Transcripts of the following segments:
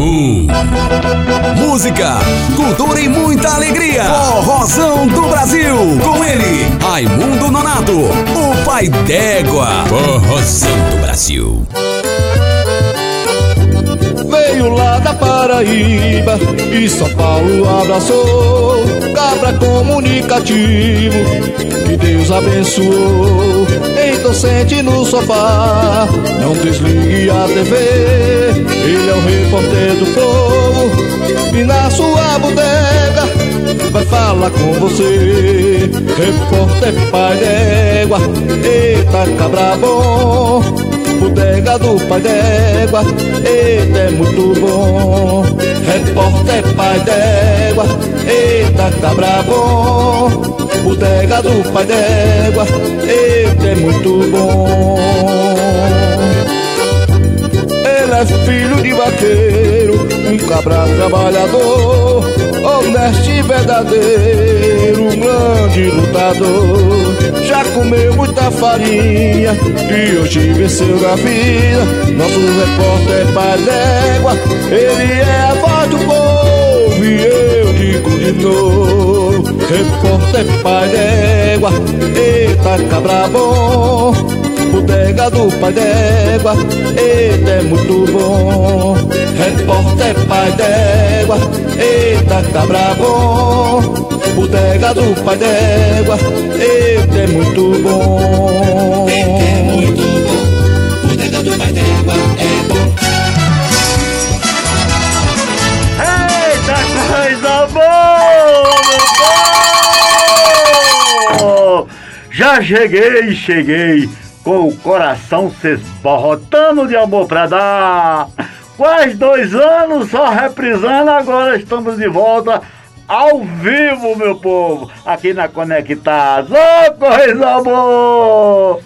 um. Música, cultura e muita alegria. Forrozão do Brasil. Com ele, Raimundo Nonato, o pai d'égua. Forrozão do Brasil. Veio lá da Paraíba e São Paulo abraçou. Cabra comunicativo, que Deus abençoou. Então sente no sofá, não desligue a TV. Ele é o repórter do povo e na sua bodega vai falar com você. Repórter pai d'égua, eita cabra bom. Bodega do pai d'égua, eita é muito bom. Repórter pai d'égua, eita cabra bom. Bodega do pai d'égua, eita é muito bom. Ele é filho de vaqueiro, um cabra trabalhador, honesto e verdadeiro, um grande lutador. Já comeu muita farinha e hoje venceu na vida. Nosso repórter pai d'égua, ele é a voz do povo e eu digo de novo. Repórter pai d'égua, eita cabra bom. Bodega do pai d'égua, eita é muito bom. Repórter pai d'égua, eita cabra bom. Bodega do pai d'égua, eita é muito bom. Eita é muito bom, bodega do pai d'égua é bom. Eita coisa boa, meu povo! Já cheguei, cheguei com o coração se esborrotando de amor pra dar. Quase dois anos só reprisando, agora estamos de volta ao vivo, meu povo, aqui na Conectados. Ô, coisa boa!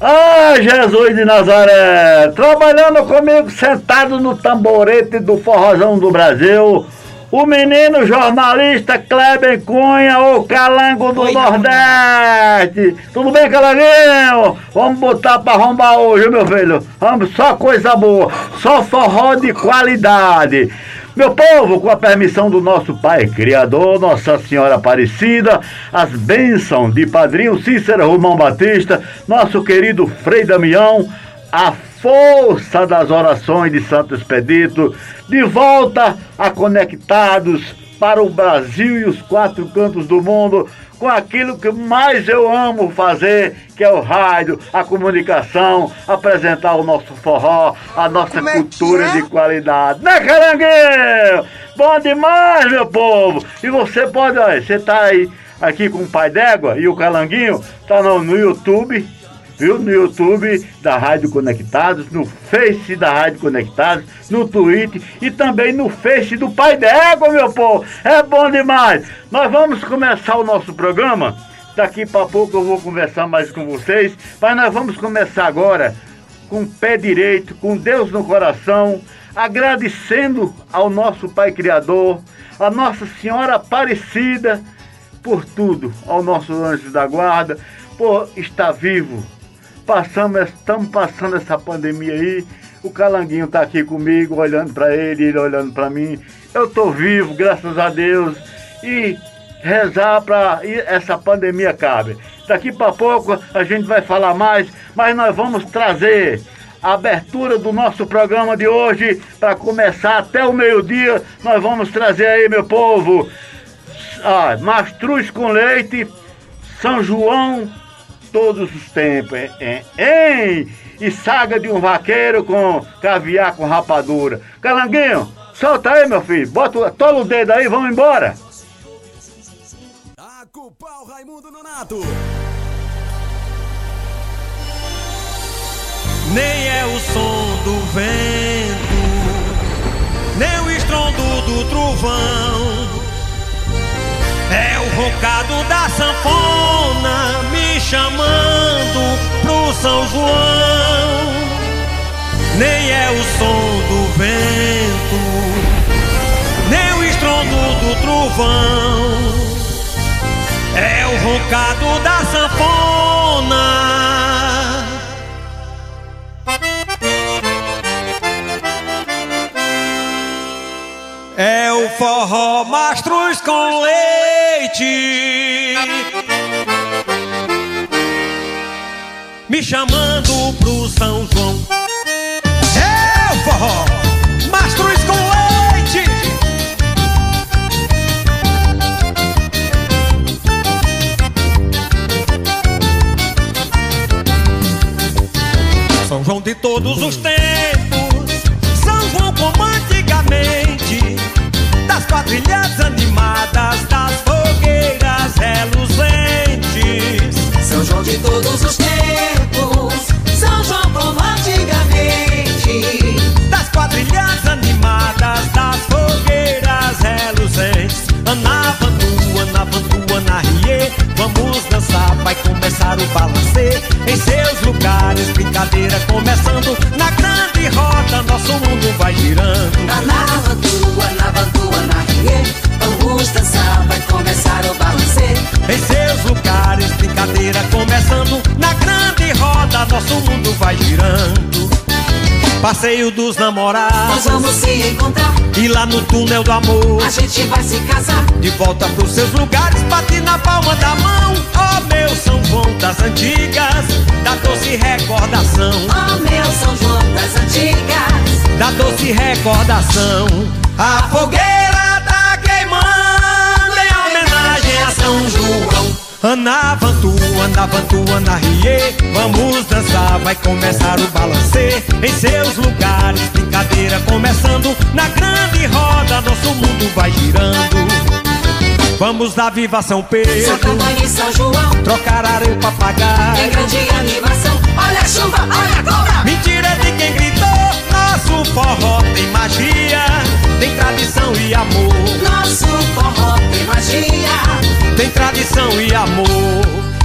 Ah, Jesus de Nazaré! Trabalhando comigo, sentado no tamborete do Forrozão do Brasil, o menino jornalista Kleber Cunha, o calango do Nordeste. Tudo bem, calanguinho? Vamos botar pra arrombar hoje, meu filho. Vamos, só coisa boa, só forró de qualidade. Meu povo, com a permissão do nosso Pai Criador, Nossa Senhora Aparecida, as bênçãos de Padrinho Cícero Romão Batista, nosso querido Frei Damião, a força das orações de Santo Expedito, de volta a conectados para o Brasil e os quatro cantos do mundo, com aquilo que mais eu amo fazer, que é o rádio, a comunicação, apresentar o nosso forró, a nossa Como é cultura é? de qualidade. Né, Caranguejo? Bom demais, meu povo! E você pode, olha, você tá aí aqui com o Pai d'Égua e o Calanguinho, tá no, no YouTube, viu? No YouTube da Rádio Conectados, no Face da Rádio Conectados, no Twitter e também no Face do Pai d'Égua, meu povo! É bom demais! Nós vamos começar o nosso programa. Daqui para pouco eu vou conversar mais com vocês, mas nós vamos começar agora com o pé direito, com Deus no coração, agradecendo ao nosso Pai Criador, a Nossa Senhora Aparecida, por tudo, ao nosso anjo da guarda, por estar vivo. Passamos, estamos passando essa pandemia aí. O Calanguinho está aqui comigo, olhando para ele, ele olhando para mim. Eu estou vivo, graças a Deus. E rezar para essa pandemia acabe. Daqui para pouco a gente vai falar mais, mas nós vamos trazer a abertura do nosso programa de hoje para começar até o meio-dia. Nós vamos trazer aí, meu povo, ah, mastruz com leite, São João, todos os tempos, hein? hein? E saga de um vaqueiro com caviar com rapadura. Calanguinho, solta aí, meu filho, bota, tola o dedo aí, vamos embora. A culpar o Raimundo Nonato. Nem é o som do vento, nem o estrondo do trovão. É o rocado da sanfona chamando pro São João. Nem é o som do vento, nem o estrondo do trovão. É o roncado da sanfona. É o forró mastros com leite Me chamando pro São João. É o forró mastros com leite. São João de todos os tempos São João como antigamente. Das quadrilhas animadas Das fogueiras reluzentes São João de todos os tempos, São João como antigamente. Das quadrilhas animadas Das fogueiras reluzentes Anavantu, Anavantu, Anarie Vamos dançar, vai começar o balancê. Em seus lugares, brincadeira começando. Na grande roda, nosso mundo vai girando. Anavantu, Anavantu, Anarie. Vamos dançar, vai começar o balancê. Em seus lugares, brincadeira começando. Na grande roda, nosso mundo vai girando Passeio dos Nós namorados vamos se encontrar, E lá no túnel do amor. A gente vai se casar. De volta pros seus lugares, bate na palma da mão. Oh meu São João das antigas Da doce recordação. Oh meu São João das antigas. Da doce recordação. A fogueira tá queimando Em homenagem a São João Anavantu, Anavantu, Anarie Vamos dançar, vai começar o balancê. Em seus lugares, brincadeira começando. Na grande roda, nosso mundo vai girando. Vamos dar viva São Pedro Caetano e São João. Trocar areia Tem papagaio grande animação. Olha a chuva, olha a cobra. Mentira de quem gritou. Nosso forró tem magia. Tem tradição e amor. Nosso forró tem magia. Tem tradição e amor.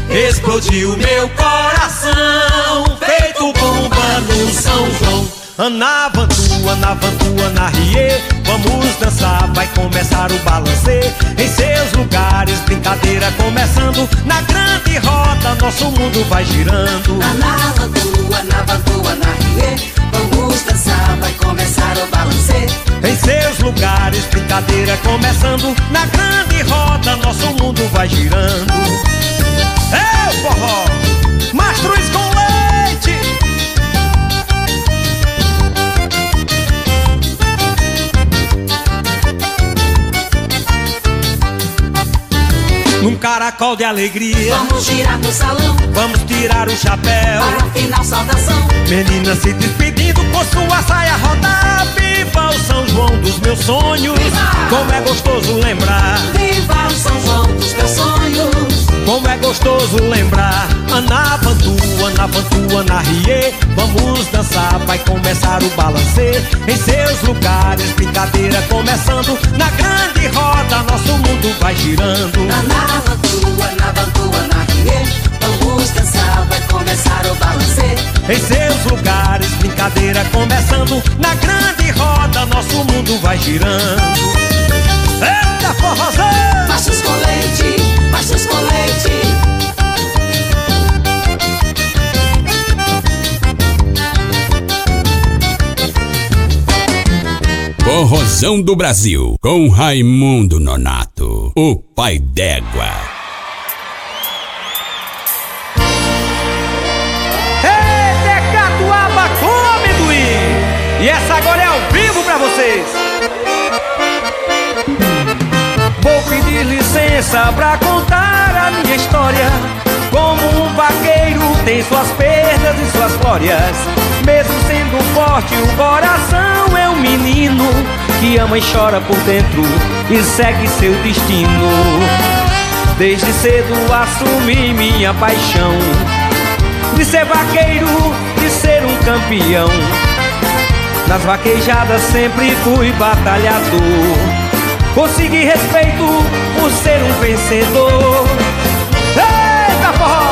Explodiu meu coração. Feito bomba no São João Anavantu, Anavantu, Anarie Vamos dançar, vai começar o balancê. Em seus lugares, brincadeira começando. Na grande roda, nosso mundo vai girando. Anavantu, Anavantu, Anarie. Vamos dançar, vai começar o balancê. Em seus lugares, brincadeira começando. Na grande roda, nosso mundo vai girando. O forró, mastruz com Num caracol de alegria Vamos girar no salão. Vamos tirar o chapéu Para a final saudação. Menina se despedindo com sua saia rodar Viva o São João dos meus sonhos Viva! Como é gostoso lembrar Viva o São João dos teus sonhos. Como é gostoso lembrar. Anavantu, Anavantu, Anarie Vamos dançar, vai começar o balancê. Em seus lugares, brincadeira começando. Na grande roda, nosso mundo vai girando. Anavantu, Anavantu, Anarie. Vamos dançar, vai começar o balancê. Em seus lugares, brincadeira começando. Na grande roda, nosso mundo vai girando. Eita forrozão! Machos com leite, machos com leite. Corrosão do Brasil, com Raimundo Nonato, o pai d'égua. Eita, catuaba com amendoim! E essa agora é ao vivo pra vocês! Vou pedir licença pra contar a minha história. Como um vaqueiro tem suas perdas e suas glórias. Mesmo sendo forte, o coração é um menino Que ama e chora por dentro e segue seu destino. Desde cedo assumi minha paixão De ser vaqueiro, de ser um campeão. Nas vaquejadas sempre fui batalhador consegui respeito por ser um vencedor. Eita forró!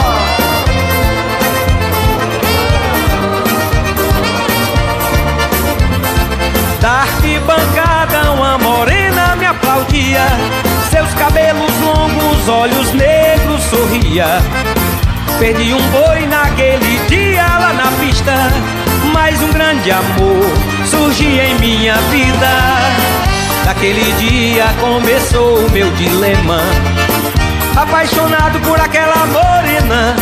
Da arquibancada uma morena me aplaudia Seus cabelos longos, olhos negros sorria Perdi um boi naquele dia lá na pista Mas um grande amor surgia em minha vida Naquele dia começou o meu dilema. Apaixonado por aquela morena.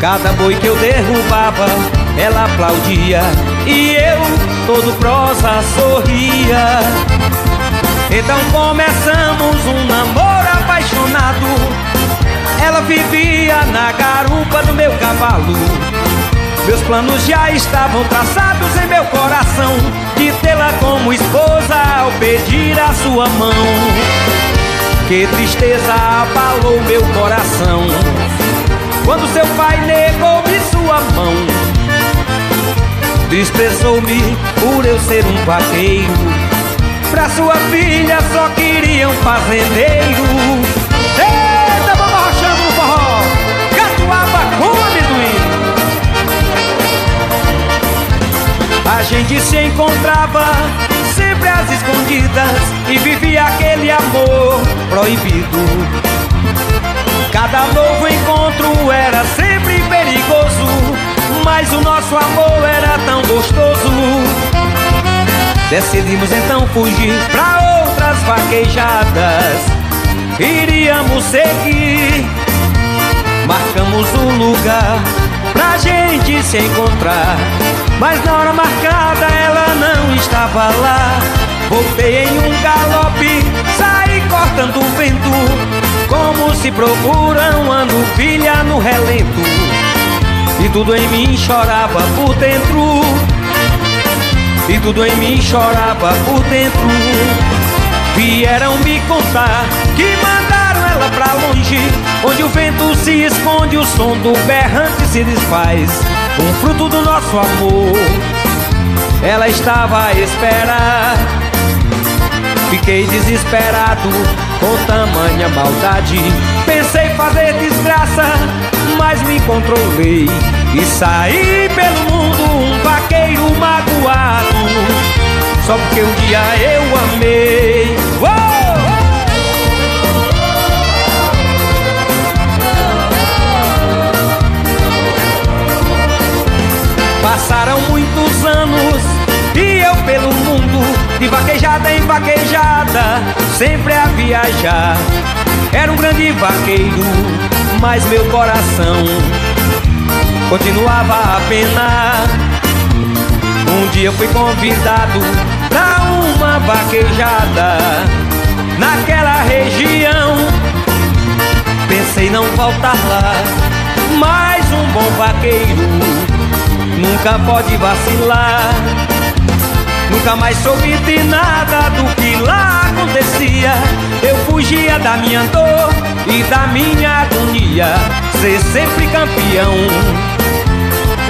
Cada boi que eu derrubava, ela aplaudia. E eu, todo prosa, sorria. Então começamos um namoro apaixonado. Ela vivia na garupa do meu cavalo Meus planos já estavam traçados em meu coração De tê-la como esposa ao pedir a sua mão Que tristeza abalou meu coração quando seu pai negou-me sua mão. Desprezou-me por eu ser um vaqueiro. Pra sua filha só queria um fazendeiro. A gente se encontrava sempre às escondidas e vivia aquele amor proibido. Cada novo encontro era sempre perigoso, mas o nosso amor era tão gostoso. Decidimos então fugir pra outras vaquejadas. Iríamos seguir, marcamos um lugar pra gente se encontrar. Mas na hora marcada ela não estava lá. Voltei em um galope, saí cortando o vento. Como se procura uma novilha no relento E tudo em mim chorava por dentro E tudo em mim chorava por dentro Vieram me contar que mandaram pra longe Onde o vento se esconde, o som do berrante se desfaz Um fruto do nosso amor Ela estava a esperar Fiquei desesperado com tamanha maldade. Pensei fazer desgraça, mas me controlei e saí pelo mundo um vaqueiro magoado. Só porque um dia eu amei. Passaram muitos anos e eu pelo mundo, de vaquejada em vaquejada, sempre a viajar. Era um grande vaqueiro, mas meu coração continuava a penar. Um dia eu fui convidado pra uma vaquejada naquela região. Pensei não voltar lá, mas um bom vaqueiro nunca pode vacilar. Nunca mais soube de nada do que lá acontecia. Eu fugia da minha dor e da minha agonia. Ser sempre campeão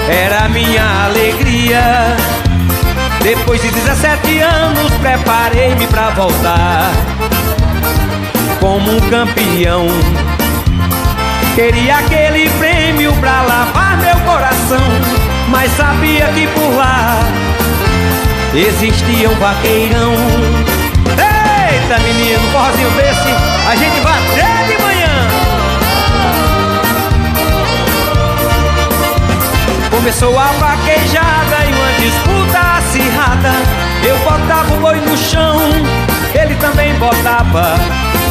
era minha alegria. Depois de 17 anos, preparei-me pra voltar como um campeão. Queria aquele prêmio pra lavar meu coração, mas sabia que por lá existia um vaqueirão. Eita menino, forrozinho desse, a gente vai até de manhã. Começou a vaquejada e uma disputa acirrada. Eu botava o boi no chão, ele também botava.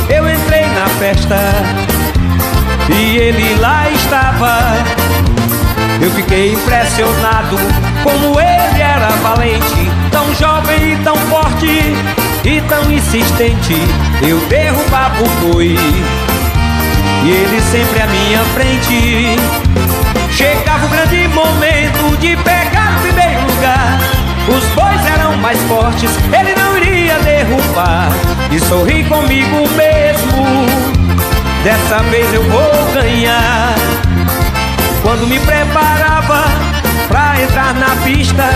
Eu entrei na festa e ele lá estava. Eu fiquei impressionado como ele era valente, tão jovem e tão forte e tão insistente. Eu derrubava o boi e ele sempre à minha frente. Chegava o grande momento de pegar o primeiro lugar. Os bois eram mais fortes, ele não iria derrubar. E sorri comigo mesmo. Dessa vez eu vou ganhar. Quando me preparava pra entrar na pista,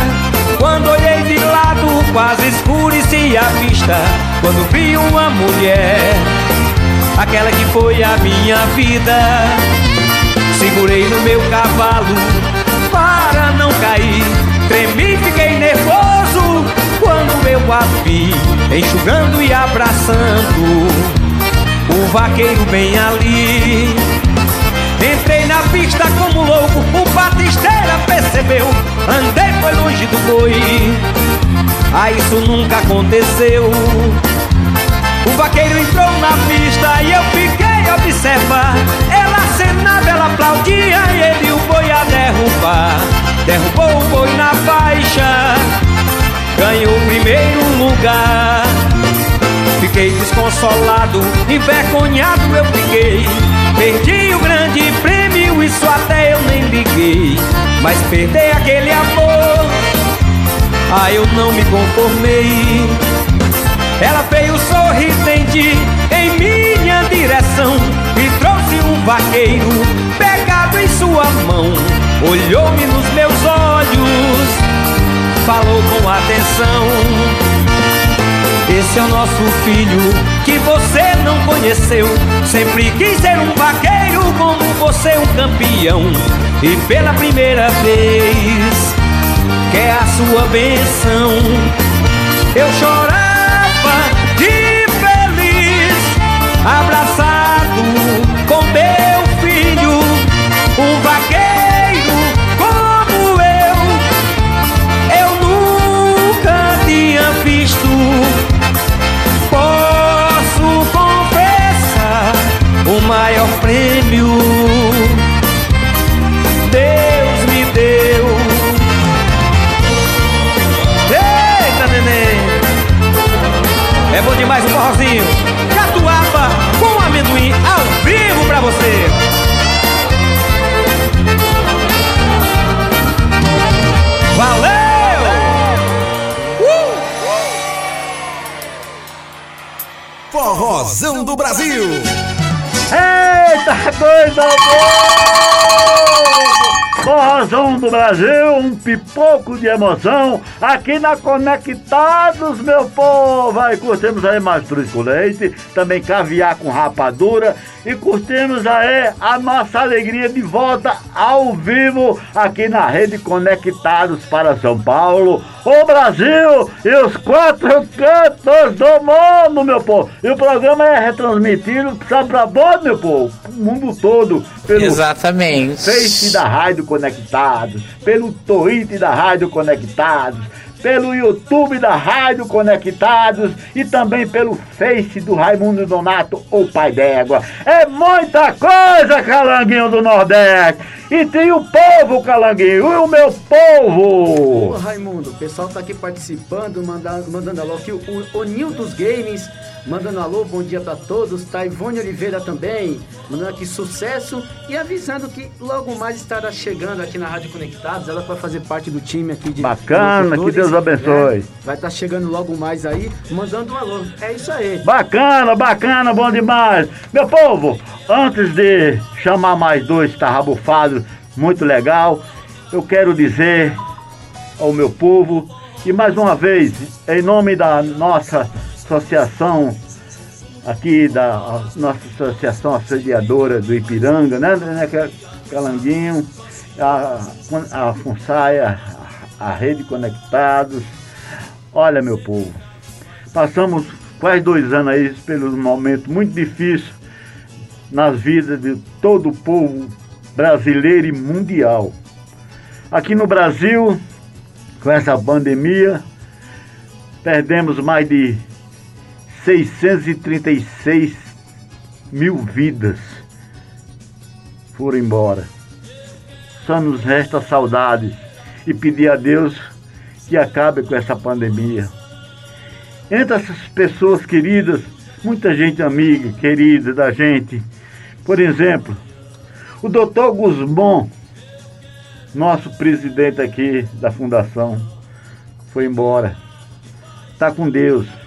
Quando olhei de lado, quase escurecia a vista. Quando vi uma mulher, aquela que foi a minha vida. Segurei no meu cavalo para não cair. Tremi, fiquei nervoso quando eu a vi, enxugando e abraçando o vaqueiro bem ali. Entrei pista como louco, o batisteira percebeu. Andei foi longe do boi, ah, isso nunca aconteceu. O vaqueiro entrou na pista e eu fiquei a observar. Ela acenava, ela aplaudia e ele o boi a derrubar. Derrubou o boi na faixa, ganhou o primeiro lugar. Fiquei desconsolado, envergonhado eu fiquei. Perdi o grande prêmio, isso até eu nem liguei. Mas perder aquele amor, ah, eu não me conformei. Ela veio sorridente em minha direção. Me trouxe um vaqueiro pegado em sua mão. Olhou-me nos meus olhos, falou com atenção. Esse é o nosso filho que você não conheceu. Sempre quis ser um vaqueiro como você, um campeão. E pela primeira vez, quer a sua benção. Eu chorava de feliz, abraçado Deus me deu. Eita, neném! É bom demais o forrozinho. Catuaba com amendoim ao vivo pra você. Valeu! Forrozão do Brasil. Eita, coisa boa! Forrozão do Brasil, um pipoco de emoção aqui na Conectados, meu povo! Aí curtimos aí mastruz com leite, também caviar com rapadura e curtimos aí a nossa alegria de volta ao vivo aqui na Rede Conectados para São Paulo, o Brasil e os quatro cantos do mundo, meu povo! E o programa é retransmitido, sabe pra onde, meu povo? O mundo todo, pelo Exatamente. Face da Rádio Conectados, pelo Twitter da Rádio Conectados, pelo YouTube da Rádio Conectados e também pelo Face do Raimundo Donato, o pai d'égua. É muita coisa, Calanguinho do Nordeste! E tem o povo, Calanguinho, e o meu Ô povo! Raimundo, o pessoal tá aqui participando, mandando, mandando alô aqui. O, o Nil dos Games, mandando alô, bom dia pra todos. Tá Ivone Oliveira também, mandando aqui sucesso e avisando que logo mais estará chegando aqui na Rádio Conectados. Ela vai fazer parte do time aqui de. Bacana, que Deus abençoe. né? Vai estar chegando logo mais aí, mandando um alô. É isso aí. Bacana, bacana, bom demais. Meu povo, antes de chamar mais dois tarrabufados, muito legal, eu quero dizer ao meu povo e mais uma vez, em nome da nossa associação, aqui da a nossa associação assediadora do Ipiranga, né, né Ca- Calanguinho, a, a FUNSAIA, a Rede Conectados. Olha, meu povo, passamos quase dois anos aí pelo momento muito difícil nas vidas de todo o povo brasileiro e mundial. Aqui no Brasil, com essa pandemia, perdemos mais de 636 mil vidas foram embora. Só nos resta saudades e pedir a Deus que acabe com essa pandemia. Entre essas pessoas queridas, muita gente amiga, querida da gente. Por exemplo, o doutor Guzmão, nosso presidente aqui da fundação, foi embora. Está com Deus.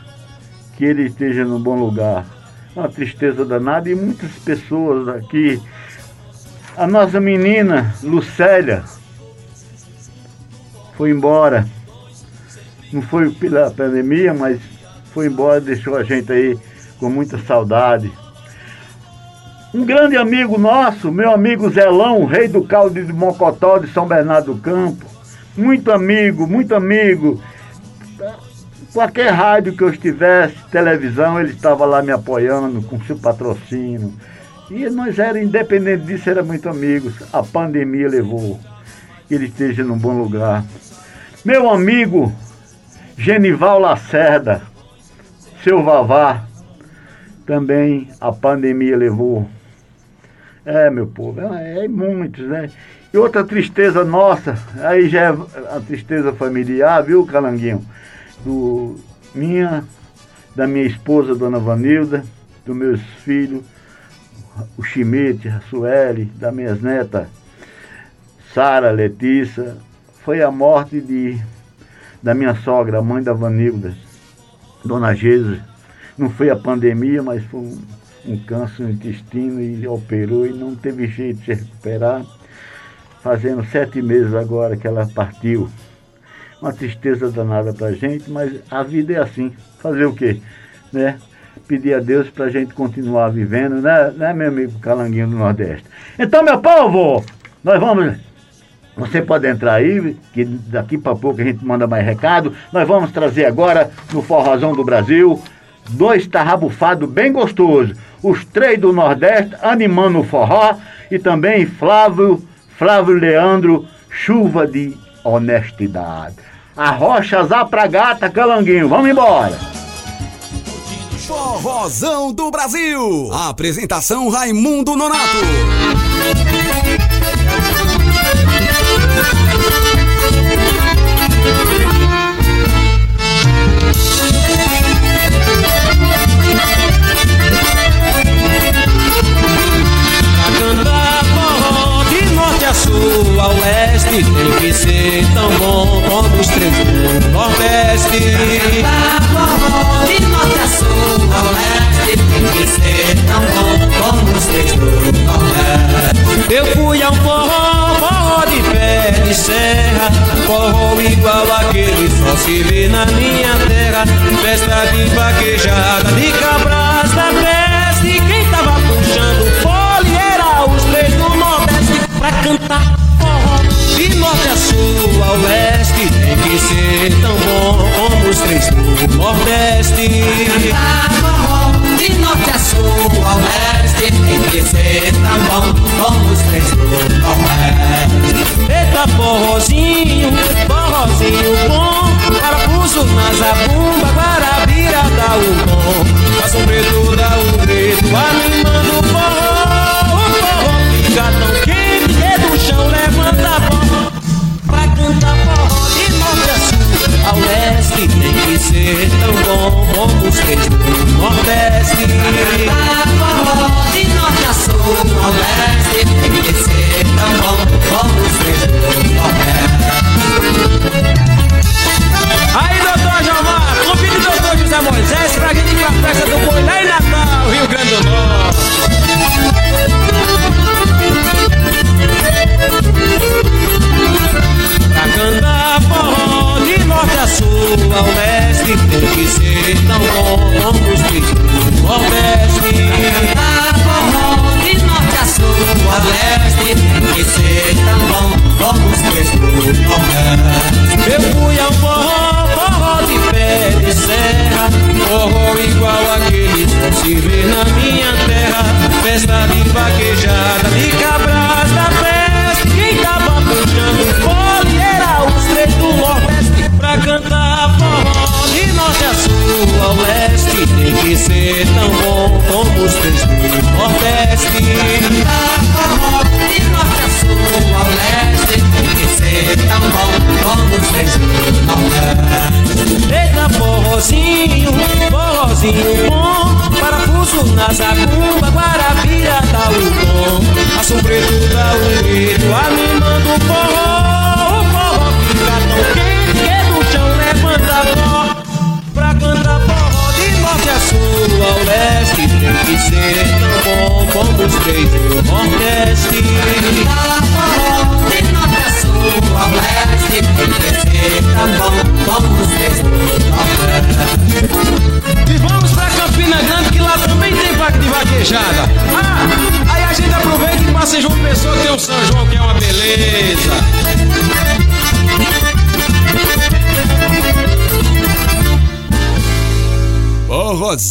Que ele esteja no bom lugar. Uma tristeza danada e muitas pessoas aqui. A nossa menina, Lucélia, foi embora. Não foi pela pandemia, mas foi embora, deixou a gente aí com muita saudade. Um grande amigo nosso, meu amigo Zelão, rei do caldo de Mocotó de São Bernardo do Campo. Muito amigo, muito amigo. Qualquer rádio que eu estivesse, televisão, ele estava lá me apoiando com seu patrocínio. E nós era independente disso, era muito amigos. A pandemia levou que ele esteja num bom lugar. Meu amigo Genival Lacerda, seu Vavá, também a pandemia levou. É, meu povo, é, é muitos, né? E outra tristeza nossa, aí já é a tristeza familiar, viu, Calanguinho? Do minha, da minha esposa, Dona Vanilda, dos meus filhos, o Chimete, a Sueli, das minhas netas, Sara, Letícia, foi a morte de, da minha sogra, a mãe da Vanilda, Dona Geisa. Não foi a pandemia, mas foi um, um câncer no intestino e operou e não teve jeito de se recuperar. Fazendo sete meses agora que ela partiu. Uma tristeza danada pra gente, mas a vida é assim. Fazer o quê? Né? Pedir a Deus pra gente continuar vivendo, né, né meu amigo Calanguinho do Nordeste? Então, meu povo, nós vamos você pode entrar aí, que daqui para pouco a gente manda mais recado. Nós vamos trazer agora no Forrozão do Brasil dois tarrabufados bem gostosos. Os três do Nordeste animando o forró e também Flávio, Flávio Leandro, chuva de honestidade. A rocha pra gata, calanguinho. Vamos embora. Forrozão do Brasil. Apresentação Raimundo Nonato.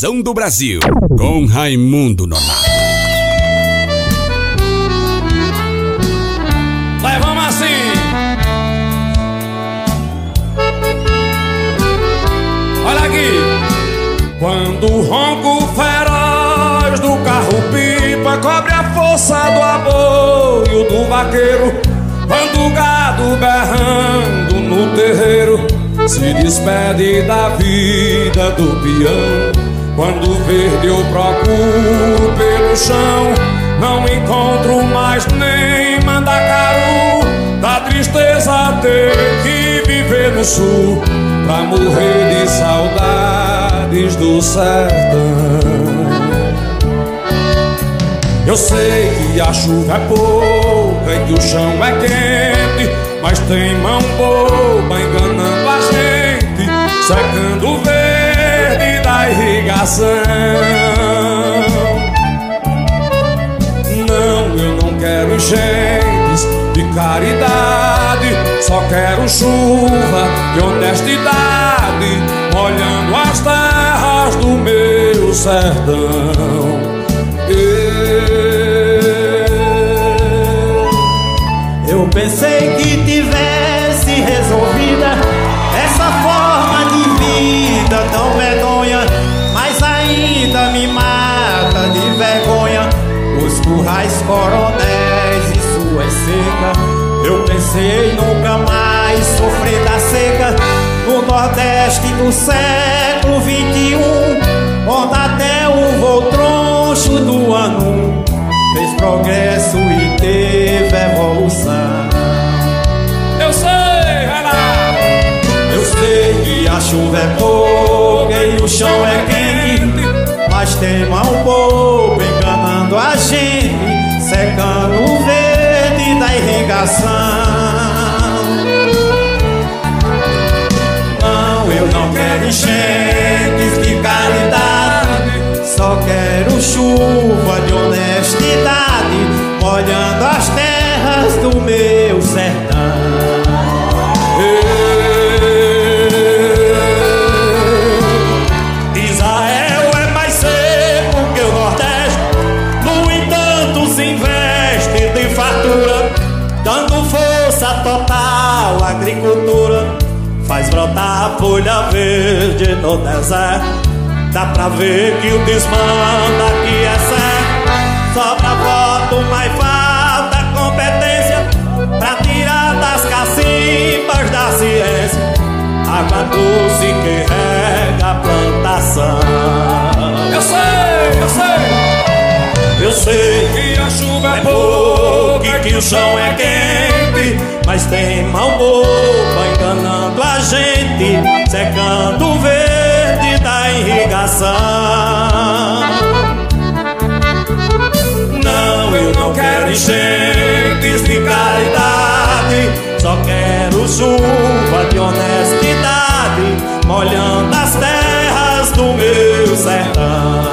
Do Brasil, com Raimundo Nonato. Vai, vamos assim. Olha aqui. Quando o ronco feroz do carro-pipa cobre a força do apoio do vaqueiro, quando o gado berrando no terreiro se despede da vida do peão. Quando verde eu procuro pelo chão, não encontro mais nem mandacaru. Da tristeza ter que viver no sul, pra morrer de saudades do sertão. Eu sei que a chuva é pouca e que o chão é quente, mas tem mão boba enganando a gente, secando Não, eu não quero enchentes de caridade, só quero chuva de honestidade, molhando as terras do meu sertão. Eu pensei que tivesse resolvida essa forma de vida tão vergonha, os currais coronéis e suas secas. Eu pensei nunca mais sofrer da seca no Nordeste do século 21, onde até o voo troncho do ano fez progresso e teve evolução. Eu sei, vai lá! Eu sei que a chuva é pouca e o chão é quente, mas tem mão boa enganando a gente, secando o verde da irrigação. Não, eu não quero enchentes de caridade, só quero chuva de honestidade, molhando as terras do meu sertão. Fartura, dando força total à agricultura, faz brotar a folha verde no deserto. Dá pra ver que o desmanda aqui é certo, sobra voto, mas falta competência pra tirar das cacimbas da ciência água doce que rega a plantação. Sei! Que a chuva é pouca que o chão é quente, mas tem mão boba enganando a gente, secando o verde da irrigação. Não, eu não quero enchentes de caridade, só quero chuva de honestidade, molhando as terras do meu sertão.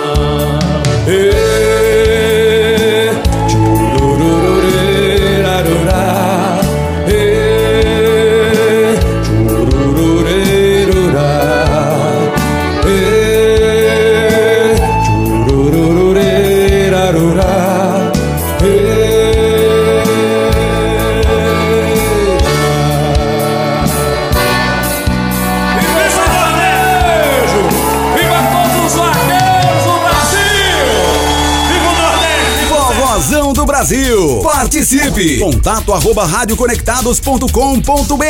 Brasil. Participe. Contato arroba radioconectados.com.br.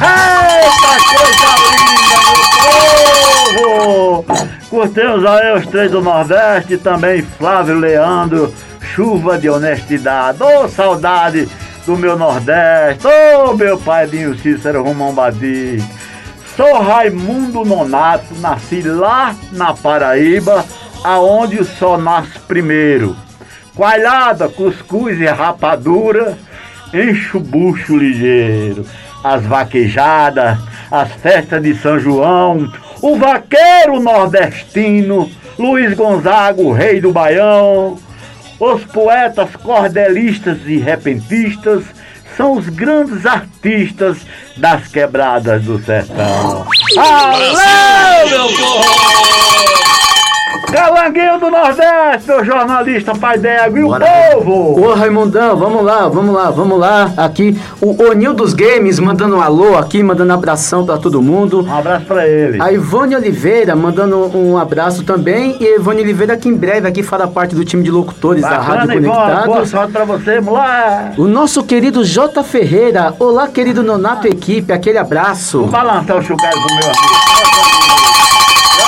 Eita coisa linda, meu povo! Curtemos aí os três do Nordeste, também Flávio Leandro, chuva de honestidade. Ô, saudade do meu Nordeste! Ô, meu pai Dinho Cícero Romão Badi! Sou Raimundo Nonato, nasci lá na Paraíba, aonde o sol nasce primeiro. Coalhada, cuscuz e rapadura, enche o bucho ligeiro. as vaquejadas, as festas de São João, o vaqueiro nordestino, Luiz Gonzaga, o rei do Baião, os poetas cordelistas e repentistas são os grandes artistas das quebradas do sertão. Alô, meu povo! Calanguinho do Nordeste, meu jornalista pai d'égua e o povo! Ô Raimundão, vamos lá, vamos lá, vamos lá. Aqui, o Onil dos Games mandando um alô aqui, mandando um abração pra todo mundo. Um abraço pra ele. A Ivone Oliveira mandando um abraço também. E a Ivone Oliveira que em breve aqui fará parte do time de locutores da Rádio Bacana, Ivone, boa Conectados. sorte pra você, lá! O nosso querido J. Ferreira. Olá, querido Nonato Equipe, aquele abraço. Vou balançar o chocalho pro meu amigo.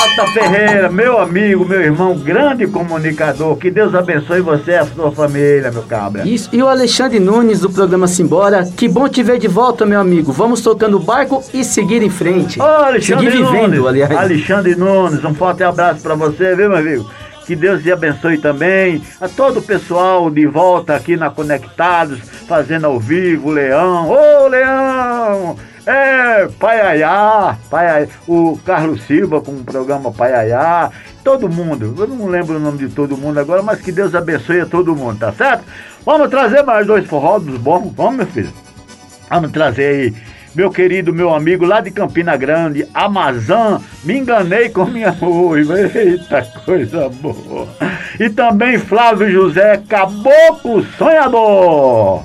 Jota Ferreira, meu amigo, meu irmão, grande comunicador. Que Deus abençoe você e a sua família, meu cabra. Isso, e o Alexandre Nunes do programa Simbora. Que bom te ver de volta, meu amigo. Vamos tocando o barco e seguir em frente. Ô, Alexandre seguir vivendo, Nunes. aliás. Alexandre Nunes, um forte abraço pra você, viu, meu amigo? Que Deus te abençoe também. A todo o pessoal de volta aqui na Conectados, fazendo ao vivo, Leão. Ô, Leão! É, Paiaiá, Paiaiá, o Carlos Silva com o programa Paiaiá, todo mundo, eu não lembro o nome de todo mundo agora, mas que Deus abençoe a todo mundo, tá certo? Vamos trazer mais dois forró dos bons, vamos meu filho? Vamos trazer aí, meu querido, meu amigo lá de Campina Grande, Amazã, me enganei com minha noiva, eita coisa boa. E também Flávio José, Caboclo Sonhador.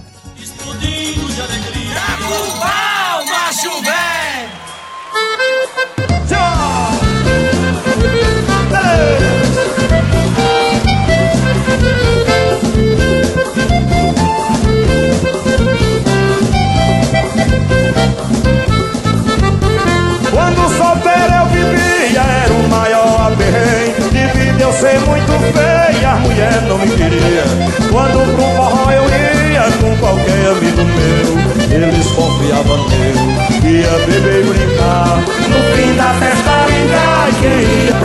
Ser muito feia, a mulher não me queria. Quando pro forró eu ia com qualquer amigo meu Eles confiavam nele, ia beber e brincar No fim da festa brincar, quem ia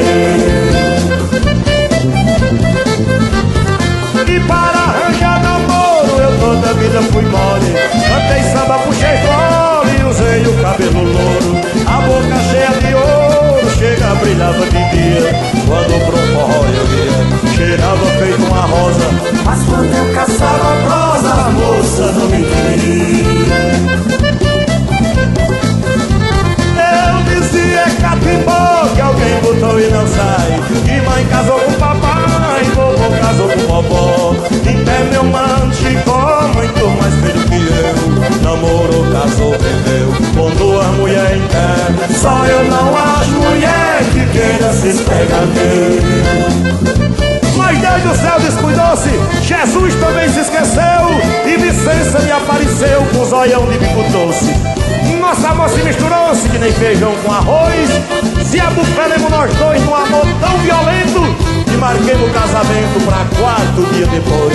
ele. E para arranjar namoro eu toda a vida fui mole. Cantei samba, puxei fole, usei o cabelo louro. A boca cheia de ouro, brilhava de dia Quando pro forró eu ia, cheirava feito uma rosa Mas quando eu caçava prosa, a moça não me queria eu dizia catimbó que alguém botou e não sai. Que mãe casou com papai, de bico doce. Nossa se misturou-se que nem feijão com arroz. Se abufemos nós dois num amor tão violento Que marquemos o casamento pra quatro dias depois.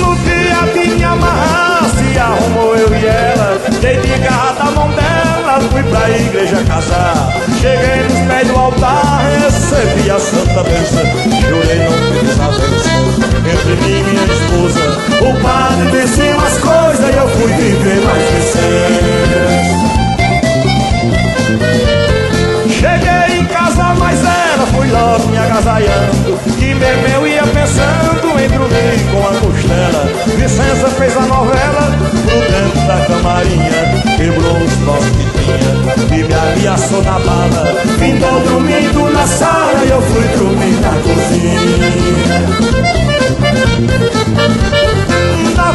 No dia de me amarrar Se arrumou eu e ela Dei de garra da mão dela Fui pra igreja casar. Cheguei nos pés do altar Recebi a santa bênção. Jurei não ter desavença Entre mim e minha esposa. O padre disse umas coisas E eu fui viver mais Vicente Cheguei em casa, mas ela fui logo me agasalhando Que mesmo eu ia pensando em dormir com a costela. Licença fez a novela pro dentro da camarinha Quebrou os nós que tinha. E me ameaçou na bala Vindou dormindo na sala e eu fui dormir na cozinha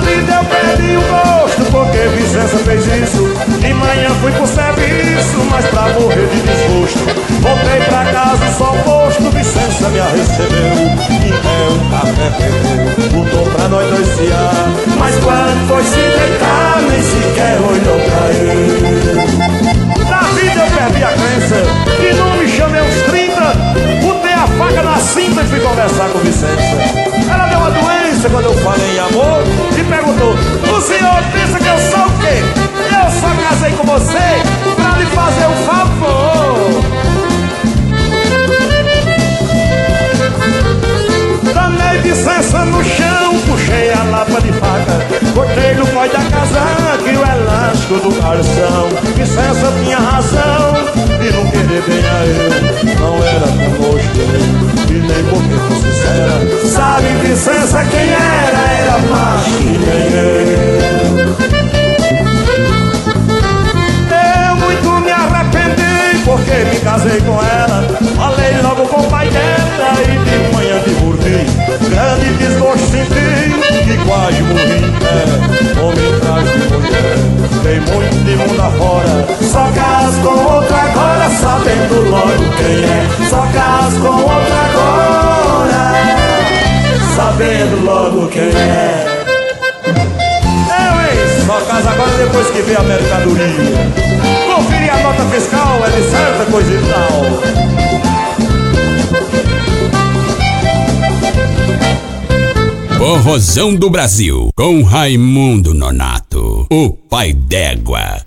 vida eu perdi o gosto porque Vicença fez isso. De manhã fui pro serviço, mas pra morrer de desgosto. Voltei pra casa só posto, Vicença me recebeu E um café perdeu, botou pra nós dois fiar Mas quando foi se deitar, nem sequer olhou pra ele. Na vida eu perdi a crença e não me chamei uns 30 Botei a faca na cinta e fui conversar com Vicença Ela deu uma doença quando eu falei em amor E perguntou, o senhor pensa que eu sou o quê? Eu só casei com você pra lhe fazer um favor licença no chão, puxei a lapa de faca Cortei no pó da casaca e o elástico do garçom Licença tinha razão e não querer a eu Não era com gostei e nem porque fosse sincera Sabe, licença, quem era? Era macho e nem eu Eu muito me arrependi porque me casei com ela Falei logo com o pai dela e de manhã de surtei, grande desgosto senti, que quase morri, é, homem traz de mulher, tem muito de mundo afora, só caso com outra agora, sabendo logo quem é, só caso com outra agora, sabendo logo quem é. é Eu, hein, só casa agora depois que vê a mercadoria. Confira a nota fiscal, é de certa coisa e tal. Forrozão do Brasil, com Raimundo Nonato, o pai d'égua.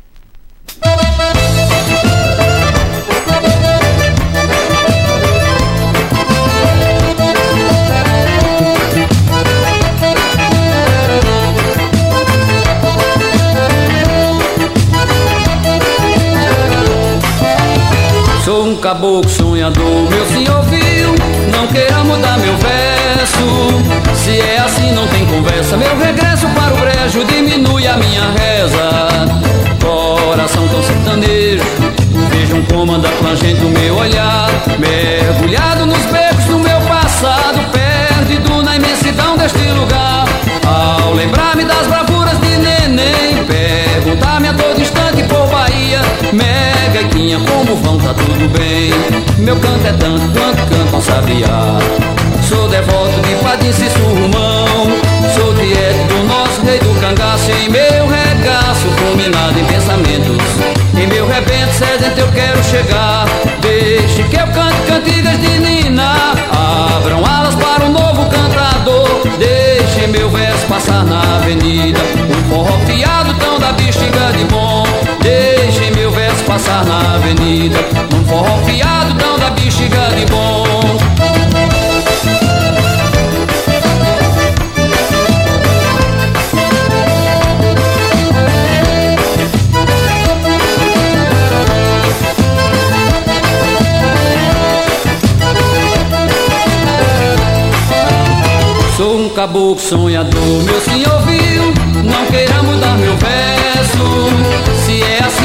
Sou um caboclo sonhador, meu senhor viu Não queira mudar meu verso Se é conversa. Meu regresso para o brejo diminui a minha reza. Coração tão sertanejo Vejo um comandante plangente no meu olhar. Mergulhado nos becos do meu passado Perdido na imensidão deste lugar. Ao lembrar-me das bravuras E como vão, tá tudo bem? Meu canto é tanto quanto canta um sabiá Sou devoto de Padim Surmão. Sou diete do nosso rei do cangaço. Em meu regaço, fulminado em pensamentos. Em meu rebento sedento eu quero chegar. Deixe que eu passar na avenida Um forró fiado tão da bexiga de bom. Sou um caboclo sonhador, meu senhor viu Não queira mudar meu verso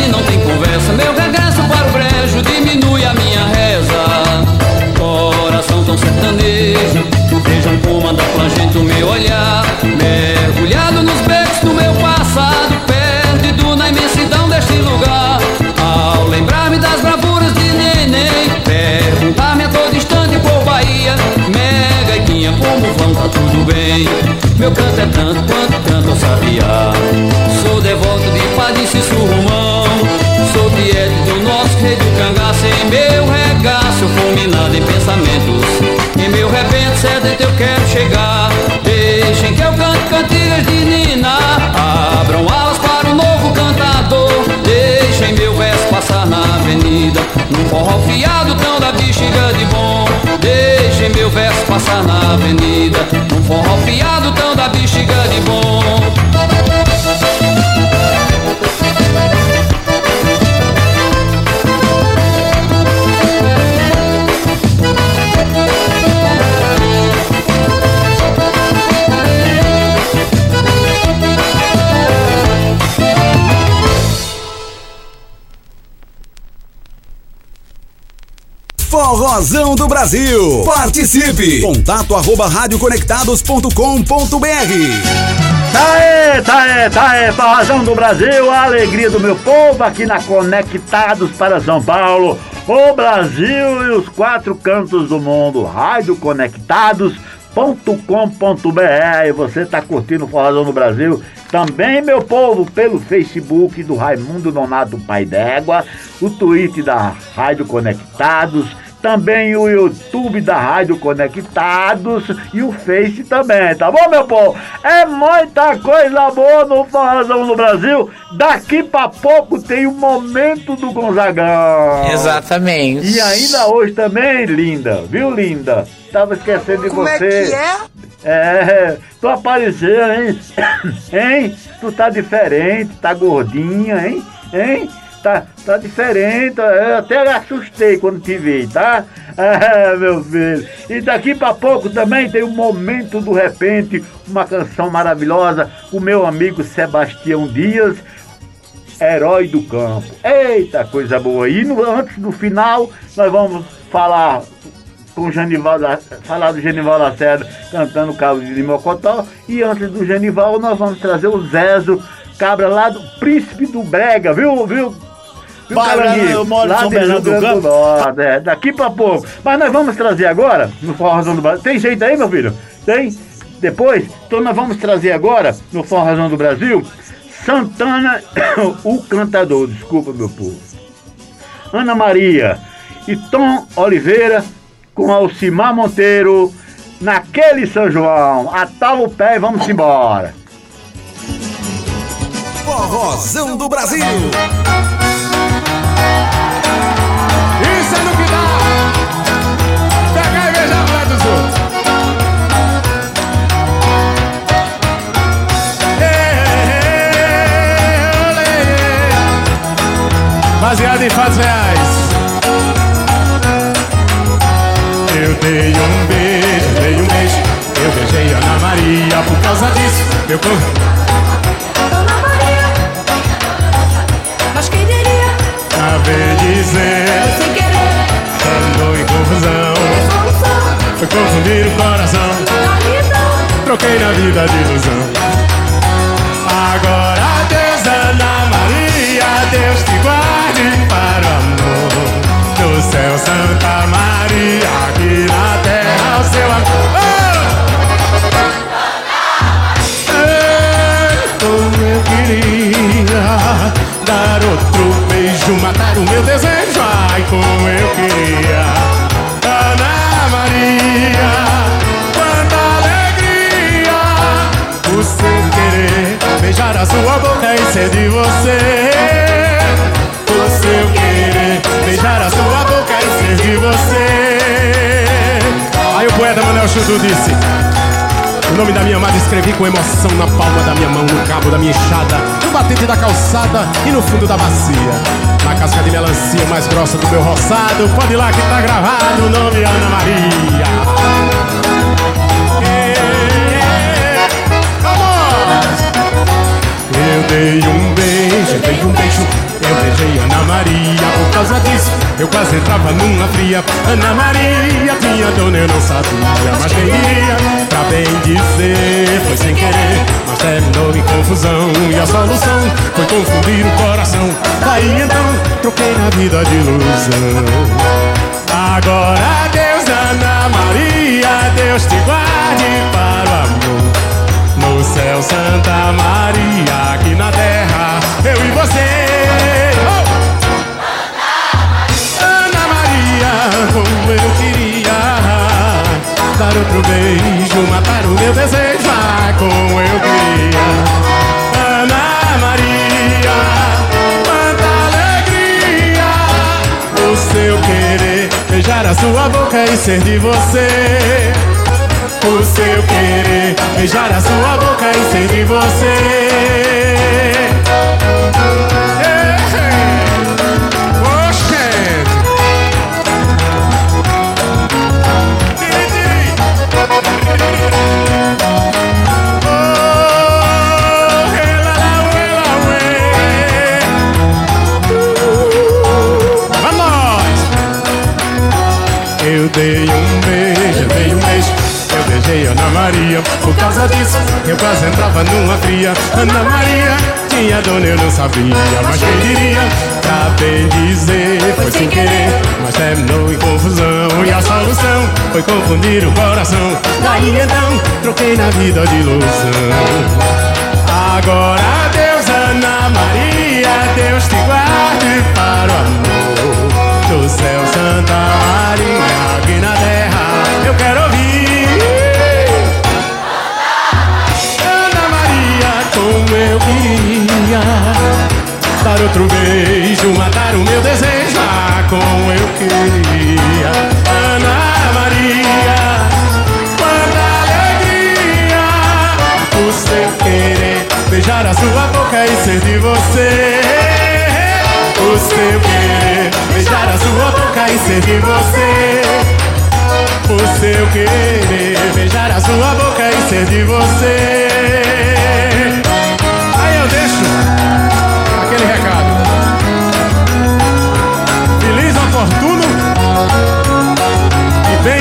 não tem conversa. Meu regresso para o brejo diminui a minha reza. Coração tão sertanejo Vejam como anda plangente o meu olhar. Mergulhado nos becos do meu passado Perdido na imensidão deste lugar. Ao lembrar-me das bravuras de neném Perguntar-me a todo instante por Bahia. Mega e Quinha, como vão, tá tudo bem? Meu canto é tanto quanto canta o sabiá Sou devoto de Padre Sou meu rebento sedento eu quero chegar. Deixem que eu cante cantigas de Nina. Abram alas para um novo cantador. Deixem meu verso passar na avenida. Num forró fiado tão da bexiga de bom. Deixem meu verso passar na avenida. Num forró fiado tão Forrozão do Brasil. Participe! Contato arroba radioconectados.com.br Tá aí, tá aí, tá aí, Forrozão do Brasil, a alegria do meu povo aqui na Conectados para São Paulo, o Brasil e os quatro cantos do mundo, Rádio Conectados.com.br. Você tá curtindo o Forrozão do Brasil? Também, meu povo, pelo Facebook do Raimundo Nonato Pai d'Égua, o Twitter da Rádio Conectados, também o YouTube da Rádio Conectados e o Face também, tá bom, meu povo? É muita coisa boa no Forrozão no Brasil. Daqui pra pouco tem o momento do Gonzagão. Exatamente. E ainda hoje também, linda, viu, linda? Tava esquecendo de Como é você. que é? É, tu apareceu, hein? Hein? Tu tá diferente, tá gordinha, hein? Hein? Tá, tá diferente, eu até assustei quando te vi, tá? É, meu filho. E daqui pra pouco também tem o Momento do Repente, uma canção maravilhosa, o meu amigo Sebastião Dias, Herói do Campo. Eita, coisa boa. E no, antes do final, nós vamos falar com o Genival, falar do Genival Lacerda cantando Carlos de Mocotó. E antes do Genival, nós vamos trazer o Zezo Cabra lá do Príncipe do Brega, viu, viu? Caranguinho? eu moro em Lá São de Rio Bernardo do Campo. Norte, é, daqui pra pouco. Mas nós vamos trazer agora, no Forrozão do Brasil. Tem jeito aí, meu filho? Tem? Depois? Então nós vamos trazer agora, no Forrozão do Brasil, Santana, o cantador, desculpa, meu povo. Ana Maria e Tom Oliveira com Alcimar Monteiro naquele São João. Atala o pé e vamos embora. Forrozão do Brasil. Baseado em fatos reais. Eu dei um beijo, dei um beijo. Eu beijei Ana Maria por causa disso. Eu corri. Mas quem diria? Acabei dizer. Sem querer. Andou em confusão. Foi confundir o coração. Troquei na vida de ilusão. Agora Maria, Deus te guarde para o amor. No céu, Santa Maria, aqui na terra, o seu amor. Ei, Como eu queria dar outro beijo, matar o meu desejo. Ai, como eu queria. Ana Maria, quanta alegria. O seu querer, beijar a sua boca e ser de você. Chudu disse. O nome da minha amada escrevi com emoção na palma da minha mão, no cabo da minha enxada, no batente da calçada e no fundo da bacia. Na casca de melancia mais grossa do meu roçado, pode ir lá que tá gravado o nome Ana Maria. Eu dei um beijo, dei um beijo, eu beijei Ana Maria por causa disso. Eu quase entrava numa fria. Ana Maria tinha dona, eu não sabia, mas quem diria? Pra bem dizer, foi sem querer, mas terminou em confusão. E a solução foi confundir o coração. Daí então, troquei na vida de ilusão. Agora Deus, Ana Maria, Deus te guarde para o amor. No céu, Santa Maria, aqui na terra, eu e você. Oh! Ana Maria, como eu queria dar outro beijo, matar o meu desejo, ah, como eu queria. Ana Maria, quanta alegria, o seu querer, beijar a sua boca e ser de você. O seu querer, beijar a sua boca e ser de você. Ana Maria tinha dona, eu não sabia, mas quem diria? Pra bem dizer, foi sem querer, mas terminou em confusão. E a solução foi confundir o coração. Daí então, troquei na vida de ilusão. Agora Deus, Ana Maria, Deus te guarde para o amor. Dar outro beijo, matar o meu desejo, ah, como eu queria. Ana Maria, quanta alegria, o seu querer, beijar a sua boca e ser de você. O seu querer, beijar a sua boca e ser de você. O seu querer, beijar a sua boca e ser de você.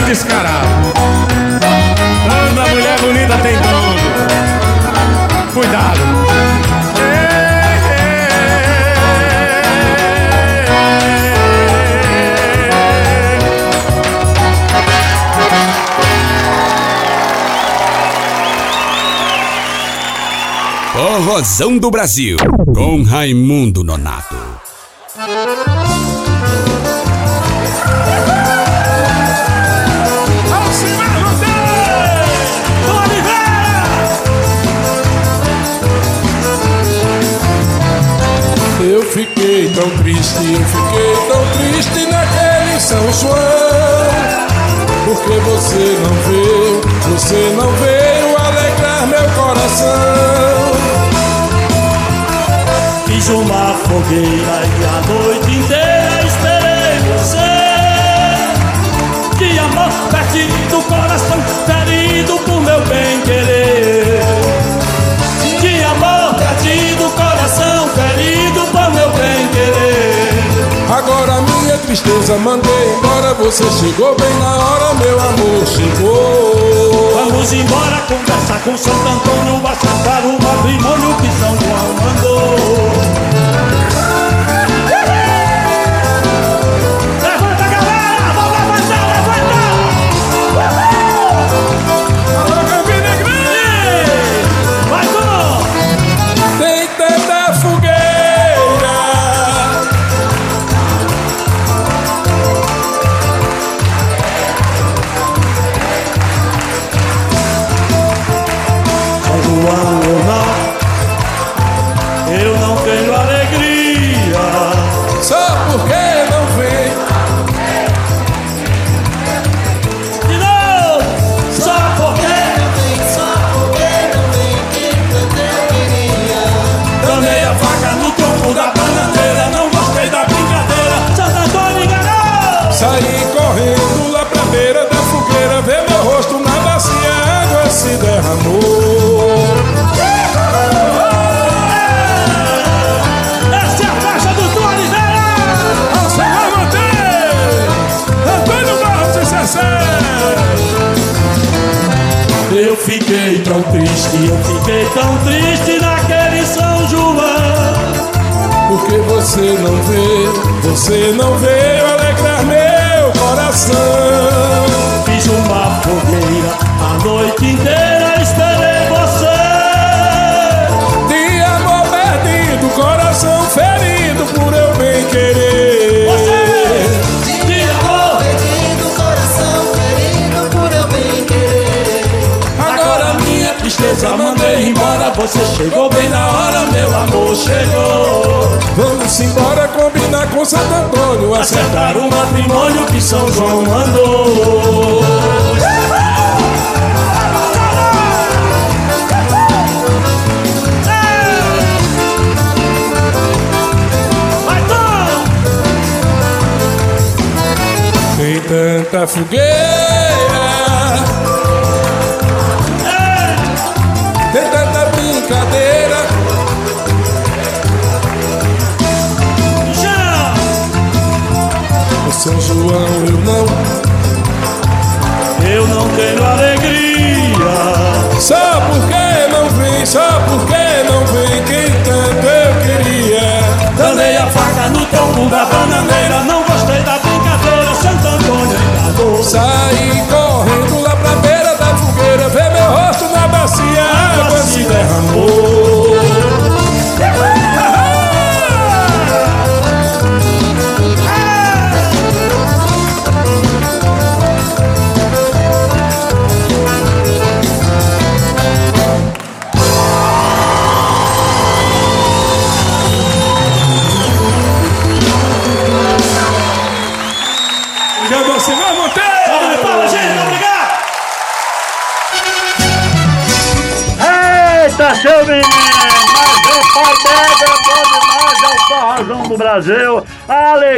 descarado. a mulher bonita tem tudo. Cuidado. Rosão do Brasil, com Raimundo Nonato. tão triste, eu fiquei tão triste naquele São João. Porque você não veio, você não veio alegrar meu coração. Fiz uma fogueira e a noite inteira esperei você. Que amor perdido, coração ferido por meu bem querer. tristeza mandei embora. Você chegou bem na hora, meu amor, chegou. Vamos embora conversar com Santo Antônio, achatar o matrimônio que São João mandou. São João mandou. Tem tanta fogueira.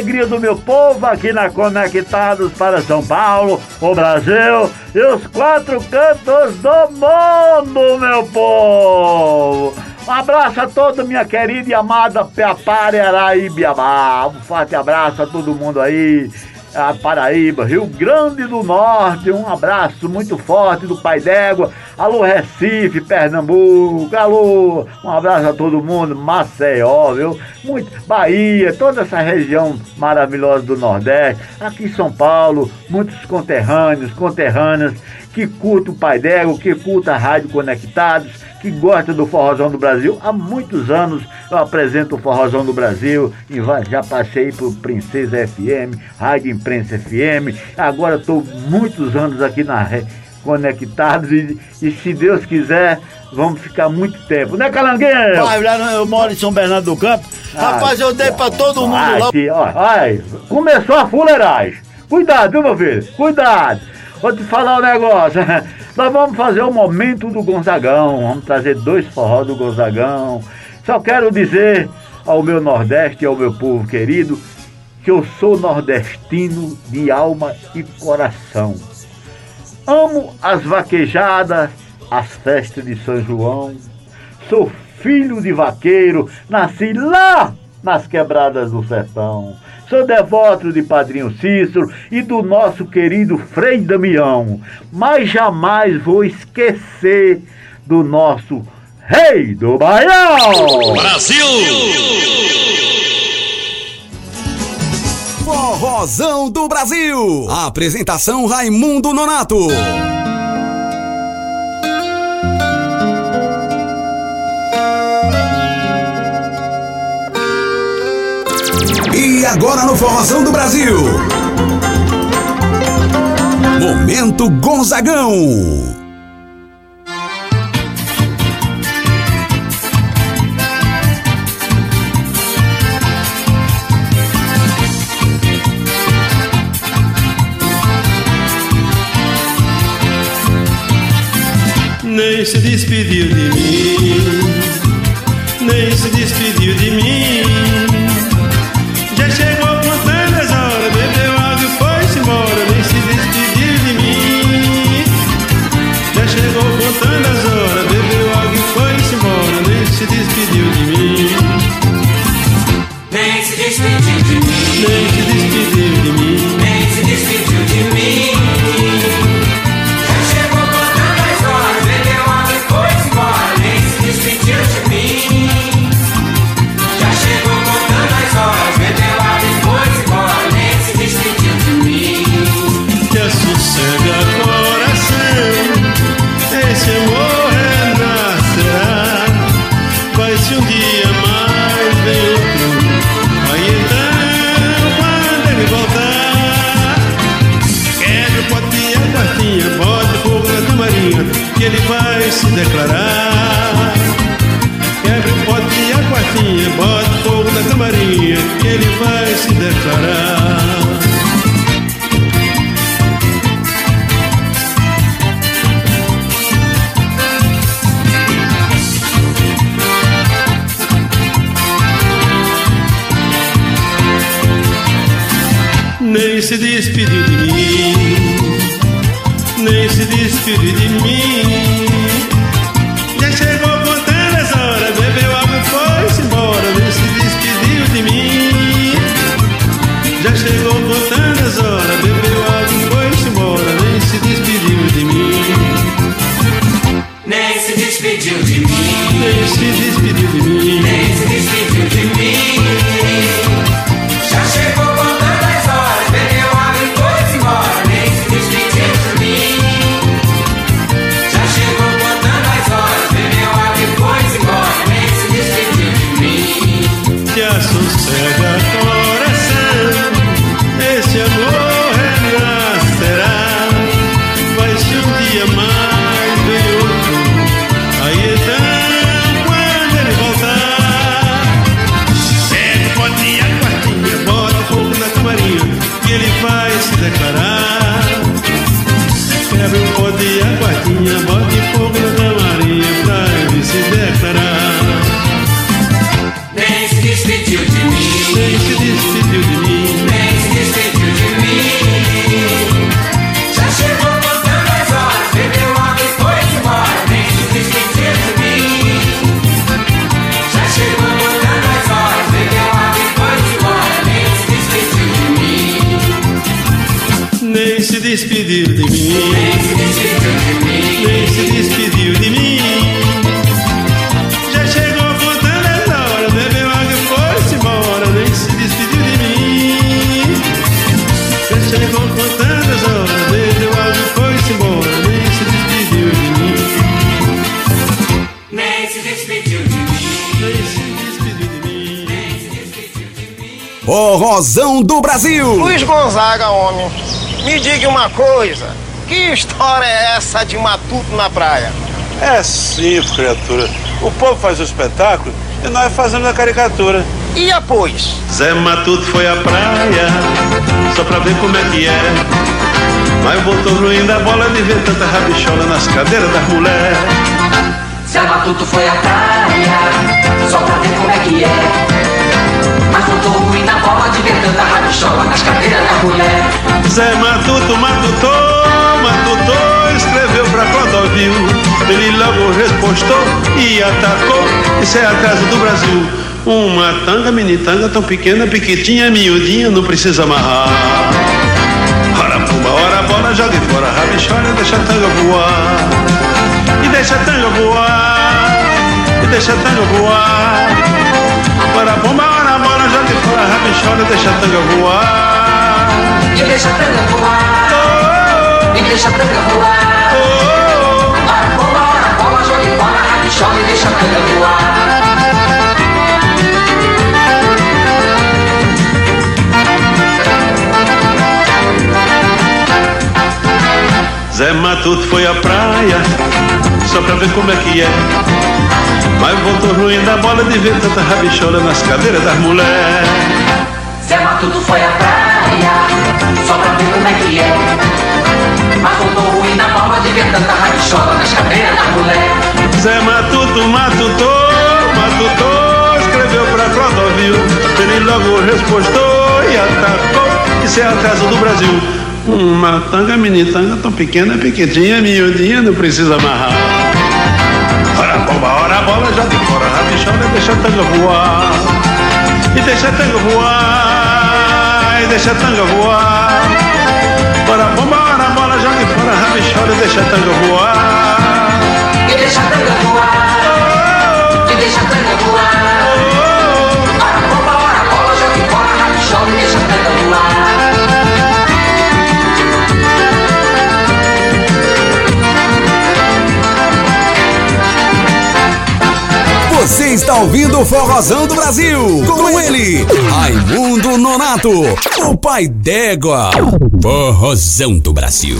alegria do meu povo aqui na Conectados para São Paulo, o Brasil e os quatro cantos do mundo, meu povo! Um abraço a toda minha querida e amada Peapara Araibiabá. Um forte abraço a todo mundo aí a Paraíba, Rio Grande do Norte. Um abraço muito forte do Pai d'Égua, alô Recife, Pernambuco, alô, um abraço a todo mundo, Maceió, viu? Muito, Bahia, toda essa região maravilhosa do Nordeste, aqui em São Paulo, muitos conterrâneos, conterrâneas que curta o Pai Dego, que curta a Rádio Conectados, que gosta do Forrozão do Brasil. Há muitos anos eu apresento o Forrozão do Brasil e já passei por Princesa FM, Rádio Imprensa FM. Agora estou muitos anos aqui na Conectados e, e se Deus quiser, vamos ficar muito tempo, né, Calangueiro? Pai, lá eu moro em São Bernardo do Campo. Rapaz, eu dei pra todo mundo Ai, lá. que- ó, ai, começou a fuleiragem. Cuidado, viu, meu filho? Cuidado. Vou te falar um negócio. Nós vamos fazer o momento do Gonzagão. Vamos trazer dois forró do Gonzagão. Só quero dizer ao meu Nordeste e ao meu povo querido que eu sou nordestino de alma e coração. Amo as vaquejadas, as festas de São João. Sou filho de vaqueiro, nasci lá nas quebradas do sertão. Sou devoto de Padrinho Cícero e do nosso querido Frei Damião, mas jamais vou esquecer do nosso Rei do Baião! Forrozão do Brasil. Apresentação Raimundo Nonato. E agora no Forrozão do Brasil. Momento Gonzagão. Nem se despediu de mim, nem se despediu de mim. Já chegou vai se declarar. Quebra o pote a quartinha, bote fogo na camarinha, que ele vai se declarar. nem se despediu de mim, nem se despediu de mim. Bebeu água e foi-se embora, nem se despediu de mim. Nem se despediu de mim. Nem se despediu de mim. Nem se despediu de mim. Brasil. Luiz Gonzaga, homem, me diga uma coisa. Que história é essa de matuto na praia? É simples, criatura. O povo faz o espetáculo e nós fazemos a caricatura. E após? Zé Matuto foi à praia só pra ver como é que é. Mas voltou ruim da bola de ver tanta rabichola nas cadeiras das mulheres. Zé Matuto foi à praia Só pra ver como é que é Mas voltou ruim na bola rabichola nas cadeiras da mulher Zé Matuto, Matutou, Matutou, escreveu pra Clodovil. Ele logo respostou e atacou. Isso é a casa do Brasil. Uma tanga, mini tanga, tão pequena, piquitinha, miudinha, não precisa amarrar. Ora pumba, ora bola, jogue fora, rabichola, deixa a tanga voar. E deixa a tanga voar. E deixa a tanga voar. Ora pumba, rabichola, deixa a tanga voar. E deixa a tanga voar E deixa a tanga voar Ora bomba, ora bola, jogue bola, rabichola e deixa a tanga voar Zé Matuto foi à praia só pra ver como é que é. Mas voltou ruim da bola de ver tanta rabichola nas cadeiras das mulheres. Matuto foi à praia Só pra ver como é que é Mas voltou ruim na palma de ver tanta rabichola nas cadeiras da mulher Zé Matuto, Matutou, Matutou, escreveu pra Clodovil. Ele logo respostou e atacou. Isso é a casa do Brasil. Uma tanga, mini tanga, tão pequena, pequitinha, miudinha, não precisa amarrar. Ora bomba, ora bola, joga fora, rabichola, deixa a tanga voar. E deixa a tanga voar, e deixa a tanga voar. Ora bomba, ora bola, joga fora, rabichola, deixa a tanga voar. E deixa a tanga voar E deixa a tanga voar Você está ouvindo o Forrozão do Brasil. Com ele, Raimundo Nonato, o pai d'égua. Forrozão do Brasil.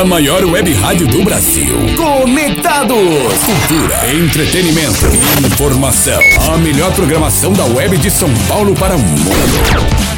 A maior web rádio do Brasil. Conectados. Cultura, entretenimento, informação. A melhor programação da web de São Paulo para o mundo.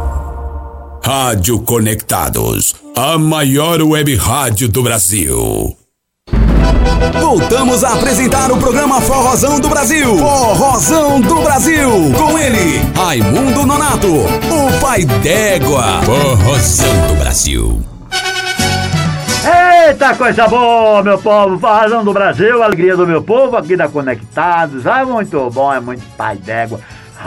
Rádio Conectados, a maior web rádio do Brasil. Voltamos a apresentar o programa Forrozão do Brasil. Forrozão do Brasil. Com ele, Raimundo Nonato, o pai d'égua. Forrozão do Brasil. Eita, coisa boa, meu povo! Forrozão do Brasil, alegria do meu povo aqui da Conectados. Ah, muito bom, é muito pai d'égua.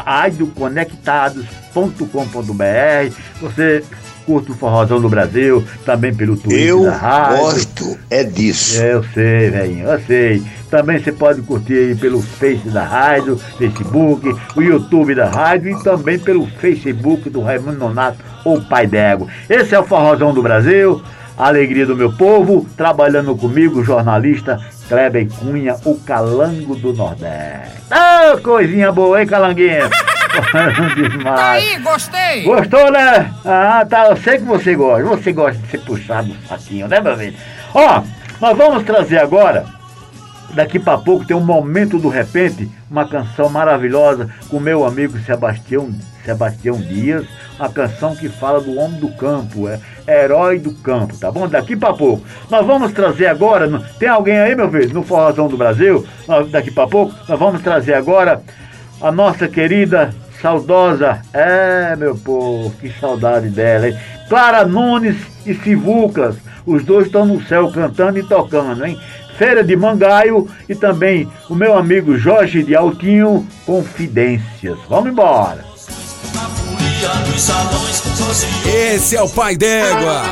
radioconectados.com.br Você curta o Forrozão do Brasil, também pelo Twitter Eu da rádio. gosto é disso. Eu sei, velhinho, eu sei. Também você pode curtir aí pelo Face da rádio, Facebook, o YouTube da rádio e também pelo Facebook do Raimundo Nonato, ou Pai d'Égua. Esse é o Forrozão do Brasil, a alegria do meu povo, trabalhando comigo, jornalista Kleber Cunha, o Calango do Nordeste. Ah, coisinha boa, hein, Calanguinho? Demais. Aí, gostei! Gostou, né? Ah, tá. Eu sei que você gosta. Você gosta de ser puxado no saquinho, né, meu filho? Ó, nós vamos trazer agora, daqui pra pouco, tem um momento do repente, uma canção maravilhosa com meu amigo Sebastião, Sebastião Dias, uma canção que fala do homem do campo. É, Herói do Campo, tá bom? Daqui pra pouco. Nós vamos trazer agora, tem alguém aí, meu filho, no Forrozão do Brasil? Daqui pra pouco, nós vamos trazer agora a nossa querida, saudosa, é, meu povo, que saudade dela, hein? Clara Nunes e Sivucas, os dois estão no céu cantando e tocando, hein? Feira de Mangaio e também o meu amigo Jorge de Altinho, Confidências. Vamos embora. Esse é o pai d'égua.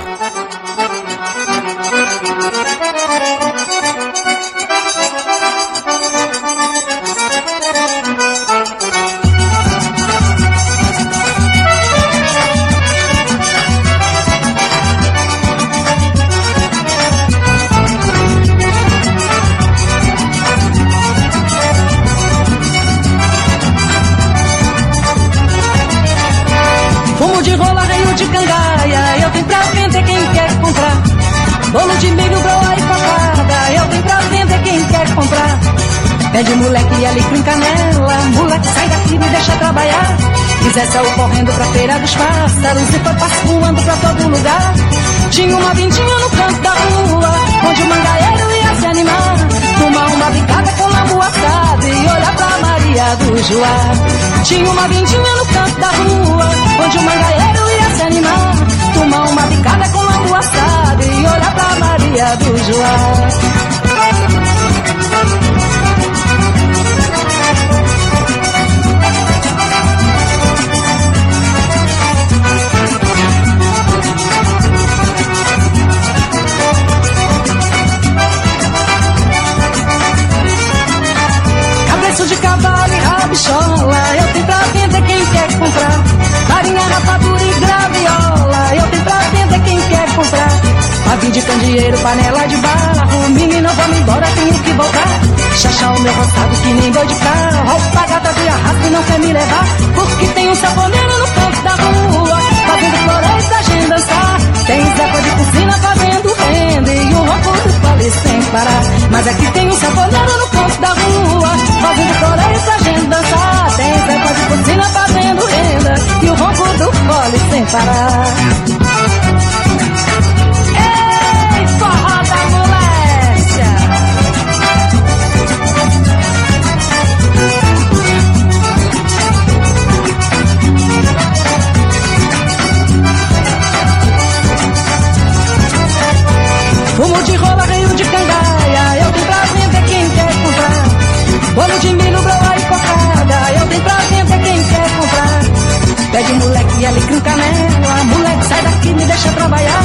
Bolo de milho, broa e cocada, eu tenho pra vender quem quer comprar. Pede moleque e alecrim canela, moleque sai daqui me deixa trabalhar. Quiser saiu correndo pra feira dos pássaros e foi passo voando pra todo lugar. Tinha uma vindinha no canto da rua, onde o mangaeiro ia se animar. Tomar uma bicada com lambu assado e olhar pra Maria do Joá. Tinha uma vindinha no canto da rua, onde o mangaeiro ia se animar. Tomar uma bicada com lambu assado olhar pra Maria do Joá. Cabeça de cavalo e rabichola, eu tenho pra vender quem quer comprar. Farinha, rapadura Pavim de candeeiro, panela de barro, menino, vamos embora, tenho que voltar. Chachar o meu roçado que nem boi de carro, roupa gata de arrasto e não quer me levar. Porque tem um saponeiro no canto da rua, fazendo floreio pra gente dançar. Tem Zepa de piscina fazendo renda e o ronco do fole sem parar. Mas aqui tem um saponeiro no canto da rua, fazendo floreio pra gente dançar. Tem Zepa de piscina fazendo renda e o ronco do fole sem parar. Pede moleque e alecrim canela, moleque sai daqui, me deixa trabalhar.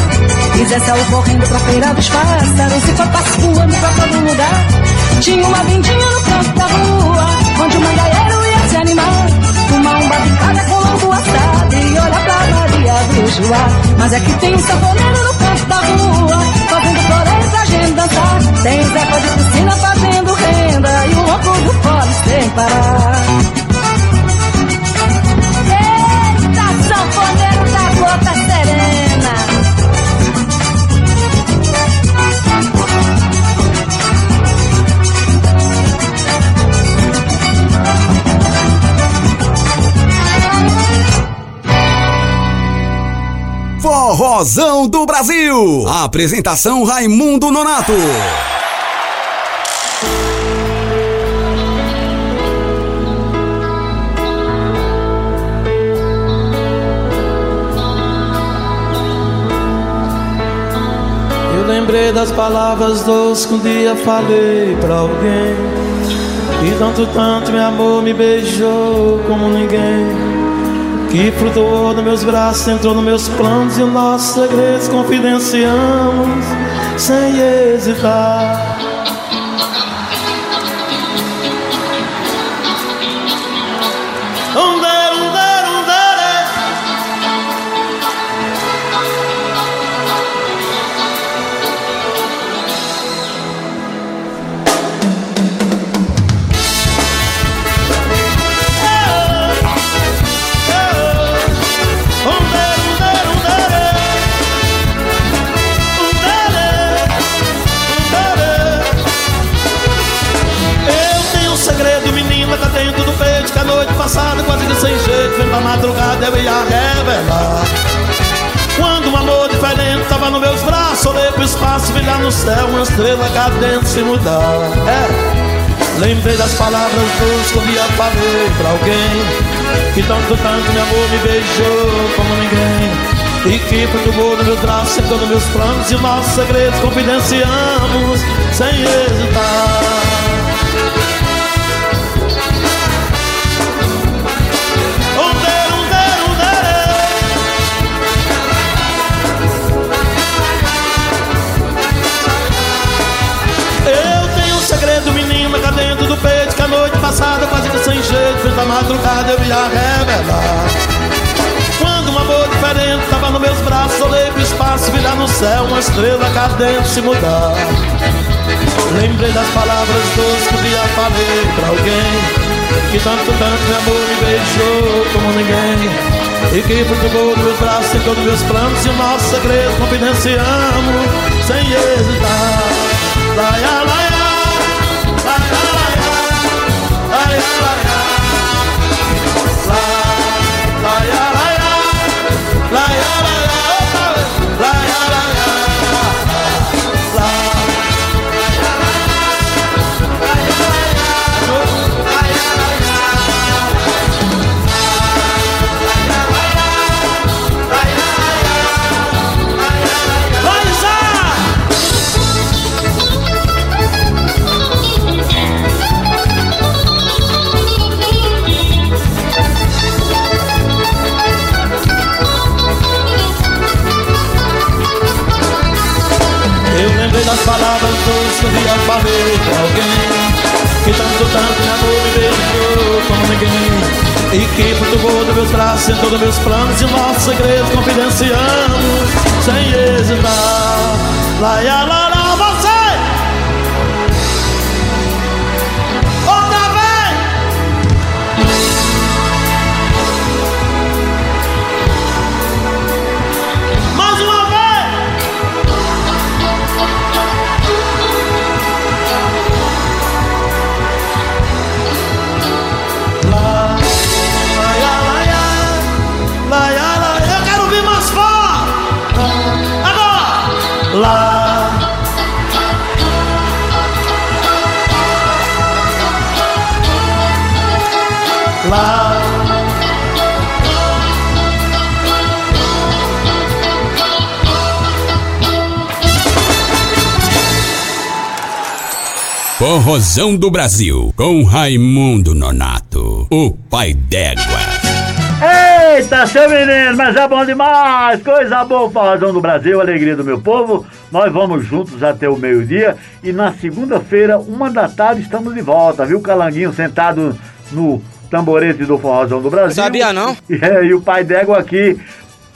Quiser saiu correndo pra feira dos pássaros, se for passo voando pra todo lugar. Tinha uma vindinha no canto da rua, onde o mangaeiro ia se animar. Tomar um batucada com lambu assado e olhar pra Maria do Joá. Mas é que tem um sanfoneiro no canto da rua, fazendo floreio pra gente dançar. Tem Zeca de piscina fazendo renda e o ronco do fole sem parar. Forrozão do Brasil. Apresentação Raimundo Nonato. Eu lembrei das palavras doces que um dia falei pra alguém. E tanto, tanto meu amor me beijou como ninguém. Que flutuou nos meus braços, entrou nos meus planos e os nossos segredos confidenciamos sem hesitar. Que a noite passada, quase que sem jeito Vem pra madrugada, eu ia revelar Quando um amor diferente tava nos meus braços, olhei pro espaço, vi lá no céu uma estrela cá dentro se mudar. É. Lembrei das palavras doces que eu via falei pra alguém Que tanto, tanto meu amor me beijou como ninguém e que perturbou no meu braço, sentou nos meus planos E nossos segredos confidenciamos sem hesitar jeito madrugada, eu ia revelar. Quando um amor diferente tava nos meus braços Olhei pro espaço, vi lá no céu Uma estrela cá dentro se mudar. Lembrei das palavras doces que um dia falei pra alguém Que tanto, tanto meu amor me beijou como ninguém e que nos meus braços em todos meus planos E o nosso segredo confidenciamos sem hesitar. Laia, laia, laia, laia, laia, laia, falei pra alguém Que tanto, tanto meu amor me beijou como ninguém E que perturbou dos meus braços em todos meus planos E nossos segredos confidenciamos sem hesitar lá, lá, você! Lá. Forrozão do Brasil, com Raimundo Nonato, o pai d'égua. Eita, seu menino, mas é bom demais! Coisa boa, Forrozão do Brasil, alegria do meu povo. Nós vamos juntos até o meio-dia e na segunda-feira, uma da tarde, estamos de volta, viu? Calanguinho sentado no tamborete do Forrozão do Brasil. Sabia não? E, é, e o pai d'égua aqui,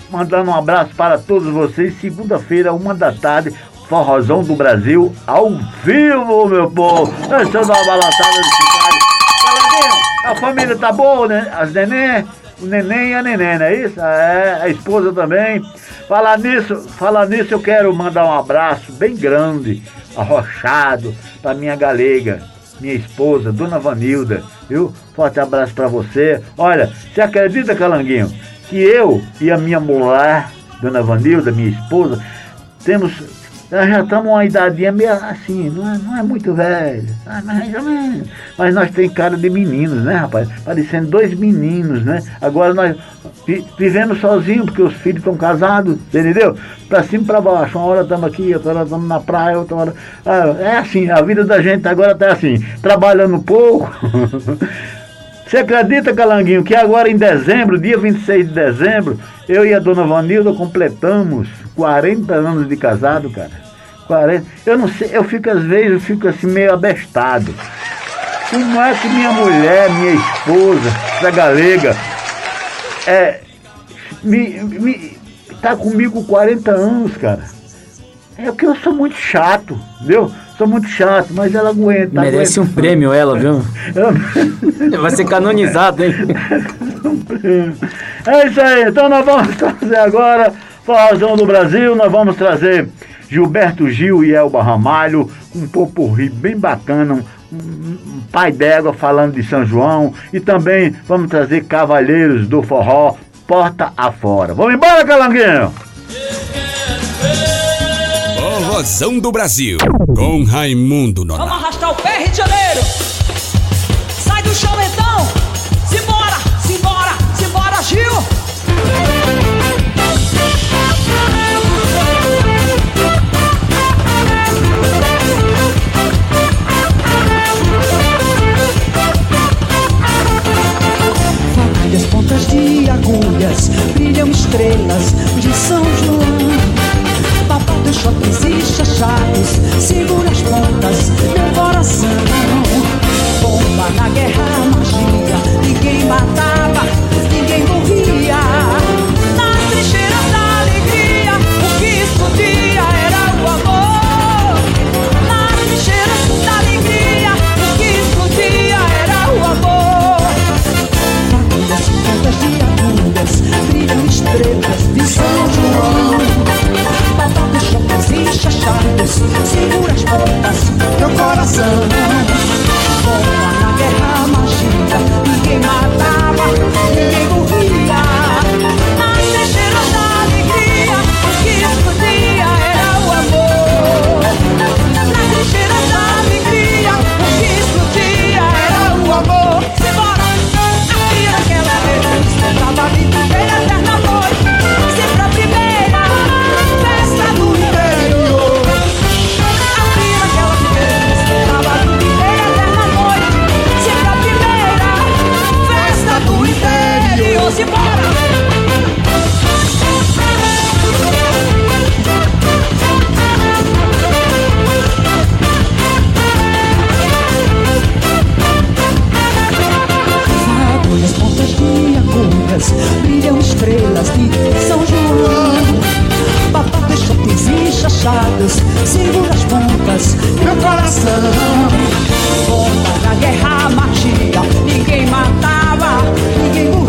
mandando um abraço para todos vocês. Segunda-feira, uma da tarde, Forrozão do Brasil, ao vivo, meu povo. Deixando uma balançada de cidade. A família tá boa, né? As neném, o neném e a neném, não é isso? É, a esposa também. Falar nisso, falar nisso, eu quero mandar um abraço bem grande, arrochado, pra minha galega, minha esposa, Dona Vanilda, viu? Forte abraço pra você. Olha, você acredita, Calanguinho, que eu e a minha mulher, Dona Vanilda, minha esposa, temos nós já estamos uma idadinha meio assim, não é, não é muito velho, ah, mas, mas nós tem cara de meninos, né, rapaz? Parecendo dois meninos, né? Agora nós vi- vivendo sozinhos, porque os filhos estão casados, entendeu? Pra cima e pra baixo, uma hora estamos aqui, outra hora estamos na praia, outra hora. Ah, é assim, a vida da gente agora tá assim, trabalhando pouco. Você acredita, Calanguinho, que agora em dezembro, dia 26 de dezembro, eu e a dona Vanilda completamos 40 anos de casado, cara. 40. Eu não sei, eu fico às vezes, eu fico assim meio abestado. Como é que minha mulher, minha esposa, essa galega, é, me, me, tá comigo 40 anos, cara. É porque eu sou muito chato, entendeu? Sou muito chato, mas ela aguenta. Merece um aguenta. prêmio ela, viu? Vai ser canonizado, hein? É isso aí, então nós vamos trazer agora Forrozão do Brasil, nós vamos trazer Gilberto Gil e Elba Ramalho, um popurri bem bacana, um, um- um pai d'égua falando de São João, e também vamos trazer Cavalheiros do Forró, porta afora. Vamos embora, Calanguinho! Eu Vozão do Brasil, com Raimundo Nonato. Vamos arrastar o pé, Rio de Janeiro! Sai do chão então! Simbora, simbora, simbora, Gil! as pontas de agulhas brilham estrelas de São João. Papai do shopping jatos, segura as pontas, meu coração. Bomba na guerra, magia, ninguém mata segura as pontas, meu coração. Bola na guerra, magia, ninguém mata. espadas, segura as pontas meu coração. Volta da guerra, magia, ninguém matava, ninguém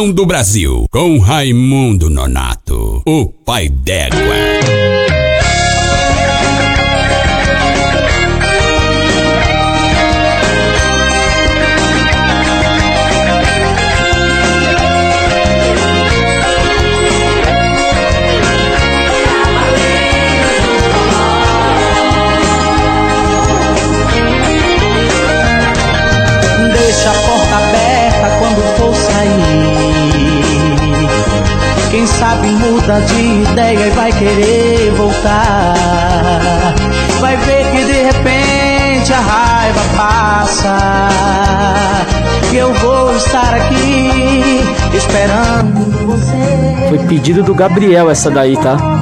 Do Brasil, com Raimundo Nonato, o pai d'égua. Muda de ideia e vai querer voltar. Vai ver que de repente a raiva passa. E eu vou estar aqui esperando você. Foi pedido do Gabriel essa daí, tá?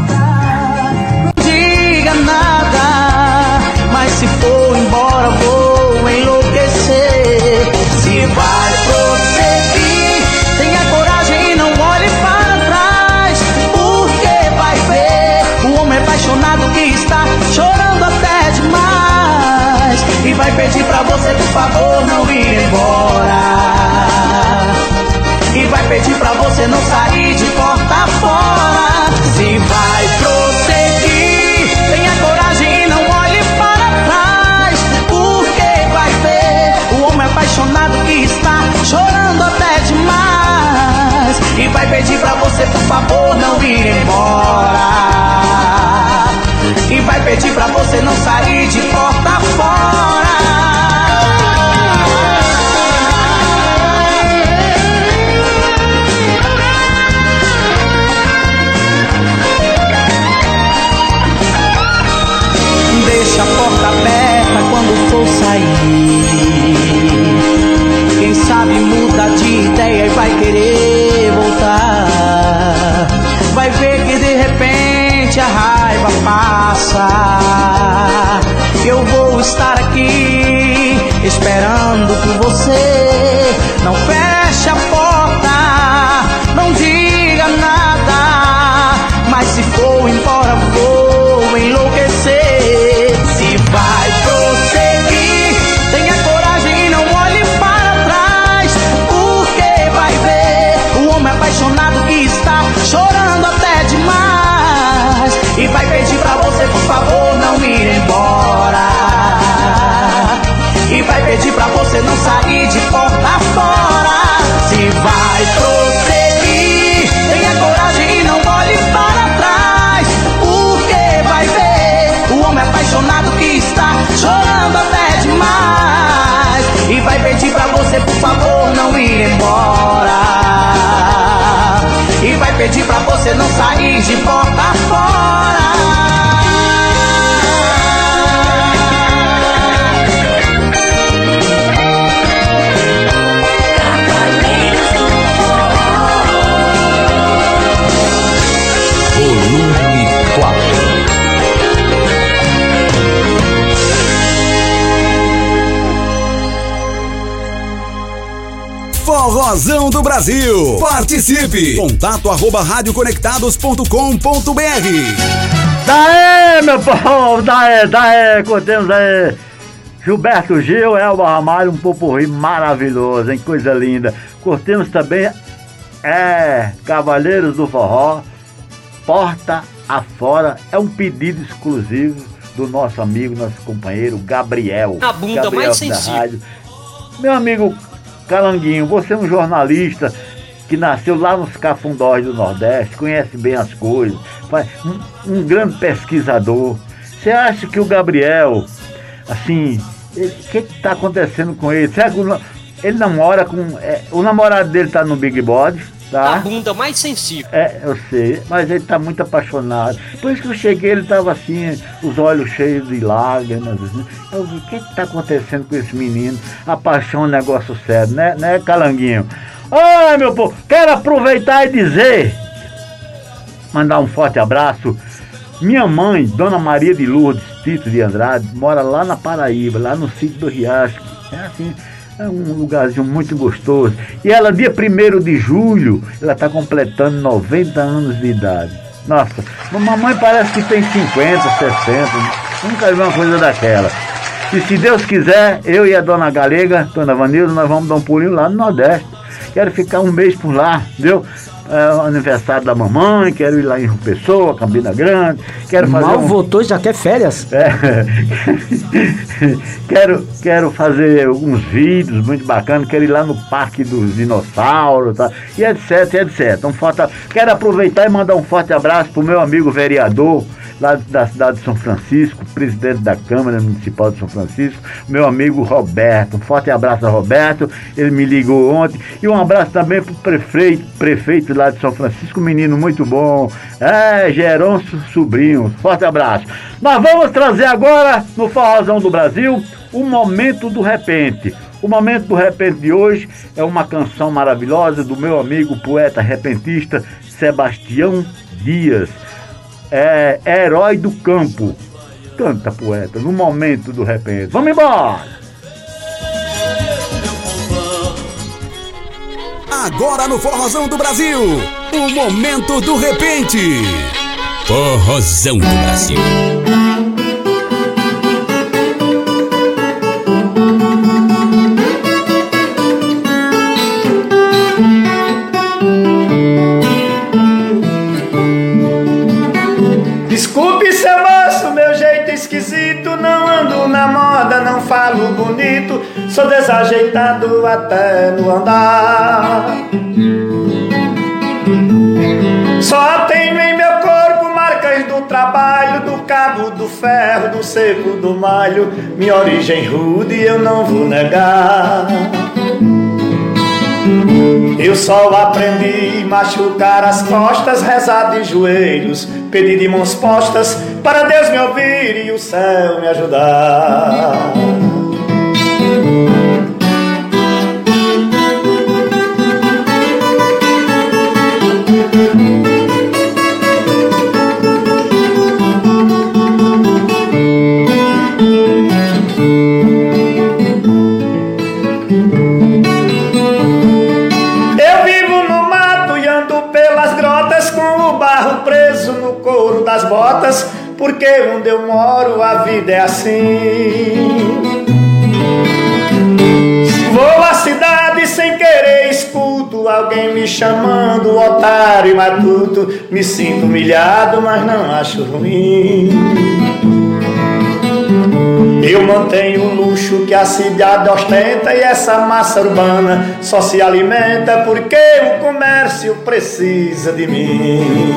Pedir pra você não sair de porta fora. Se vai prosseguir, tenha coragem e não olhe para trás. Porque vai ver o homem apaixonado que está chorando até demais. E vai pedir pra você, por favor, não ir embora. E vai pedir pra você não sair de porta do Brasil. Participe. Contato arroba radioconectados.com.br. Daí, meu povo, daí, daí, contemos aí. Gilberto Gil, Elba Ramalho, um popurri maravilhoso, hein? Coisa linda. Curtimos também, é, Cavaleiros do Forró, Porta Afora. É um pedido exclusivo do nosso amigo, nosso companheiro Gabriel. A bunda Gabriel mais da sensível. rádio. Meu amigo Calanguinho, você é um jornalista que nasceu lá nos Cafundós do Nordeste, conhece bem as coisas, um, um grande pesquisador. Você acha que o Gabriel, assim, o que está acontecendo com ele? Será que ele namora com. é, o namorado dele tá no Big Body, tá? A bunda mais sensível. É, eu sei, mas ele tá muito apaixonado. Por isso que eu cheguei, ele tava assim, os olhos cheios de lágrimas. assim. Eu vi, o que que tá acontecendo com esse menino? A paixão é um negócio sério, né, né, Calanguinho? Ai, meu povo, quero aproveitar e dizer, mandar um forte abraço. Minha mãe, Dona Maria de Lourdes Tito de Andrade, mora lá na Paraíba, lá no sítio do Riacho. É assim, é um lugarzinho muito gostoso. E ela, dia 1 de julho, ela está completando 90 anos de idade. Nossa, mamãe parece que tem 50, 60. Nunca vi uma coisa daquela. E se Deus quiser, eu e a dona Galega, dona Vanilda, nós vamos dar um pulinho lá no Nordeste. quero ficar um mês por lá, entendeu? É o aniversário da mamãe, quero ir lá em Pessoa, Campina Grande, quero fazer Mal um... votou, já quer férias. É. quero, quero fazer alguns vídeos muito bacanas, quero ir lá no Parque dos Dinossauros, tá? e etc, etc. Um forte, quero aproveitar e mandar um forte abraço pro meu amigo vereador lá da cidade de São Francisco, presidente da Câmara Municipal de São Francisco, meu amigo Roberto. Um forte abraço a Roberto, ele me ligou ontem. E um abraço também pro prefeito, prefeito lá de São Francisco, menino muito bom. É, Geron Sobrinho. Forte abraço. Nós vamos trazer agora, no Forrozão do Brasil, o Momento do Repente. O Momento do Repente de hoje é uma canção maravilhosa do meu amigo poeta repentista Sebastião Dias. É Herói do Campo. Canta, poeta, no Momento do Repente. Vamos embora! Agora no Forrozão do Brasil, o momento do repente. Forrozão do Brasil. Na moda, não falo bonito. Sou desajeitado até no andar. Só tenho em meu corpo marcas do trabalho, do cabo do ferro, do seco do malho. Minha origem rude eu não vou negar. Eu só aprendi machucar as costas, rezar de joelhos, pedir de mãos postas para Deus me ouvir e o céu me ajudar. Porque onde eu moro a vida é assim. Vou à cidade sem querer, escuto alguém me chamando, otário e matuto. Me sinto humilhado, mas não acho ruim. Eu mantenho o luxo que a cidade ostenta e essa massa urbana só se alimenta porque o comércio precisa de mim.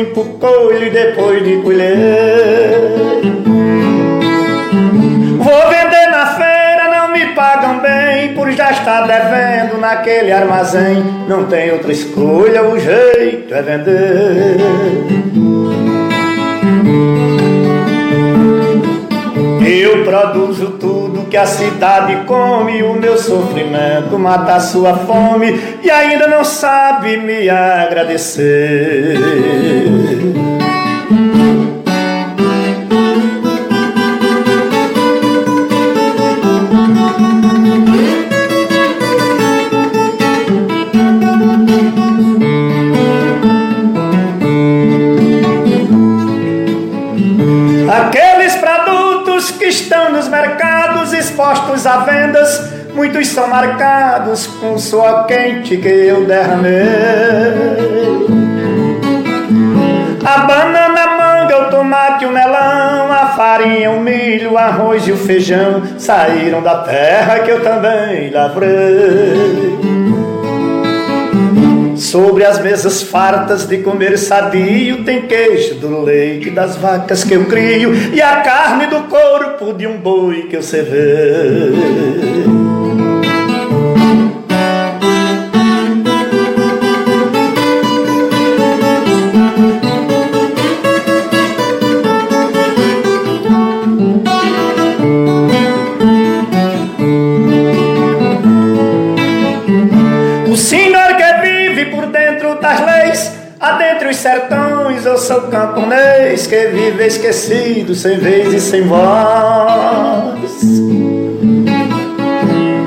Limpo, colho e depois de colher. Vou vender na feira, não me pagam bem, por já estar devendo naquele armazém. Não tem outra escolha, o jeito é vender. Eu produzo tudo que a cidade come, o meu sofrimento mata a sua fome e ainda não sabe me agradecer. Aqueles produtos que estão nos mercados expostos à vendas, muitos são marcados com suor quente que eu derramei. A banana, a manga, o tomate, o melão, a farinha, o milho, o arroz e o feijão saíram da terra que eu também lavrei. Sobre as mesas fartas de comer sadio Tem queijo do leite das vacas que eu crio E a carne do corpo de um boi que eu servei sou camponês que vive esquecido, sem vez e sem voz.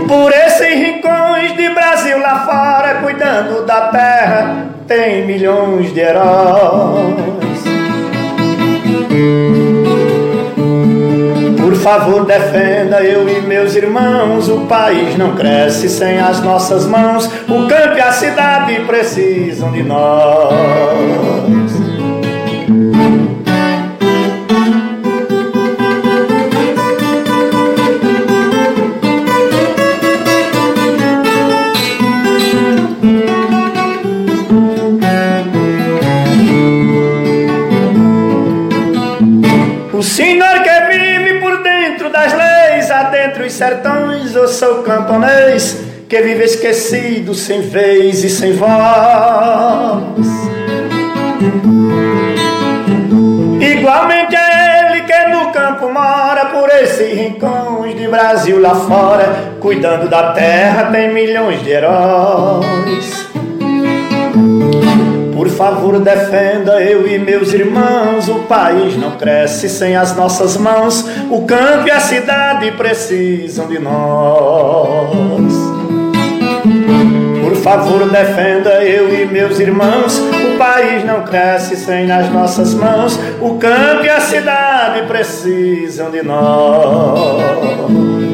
Por esses rincões de Brasil lá fora, cuidando da terra, tem milhões de heróis. Por favor, defenda eu e meus irmãos. O país não cresce sem as nossas mãos. O campo e a cidade precisam de nós. Sou camponês que vive esquecido, sem vez e sem voz. Igualmente é ele que no campo mora, por esses rincões de Brasil lá fora, cuidando da terra, tem milhões de heróis. Favor, defenda eu e meus irmãos. O país não cresce sem as nossas mãos. O campo e a cidade precisam de nós. Por favor, defenda eu e meus irmãos. O país não cresce sem as nossas mãos. O campo e a cidade precisam de nós.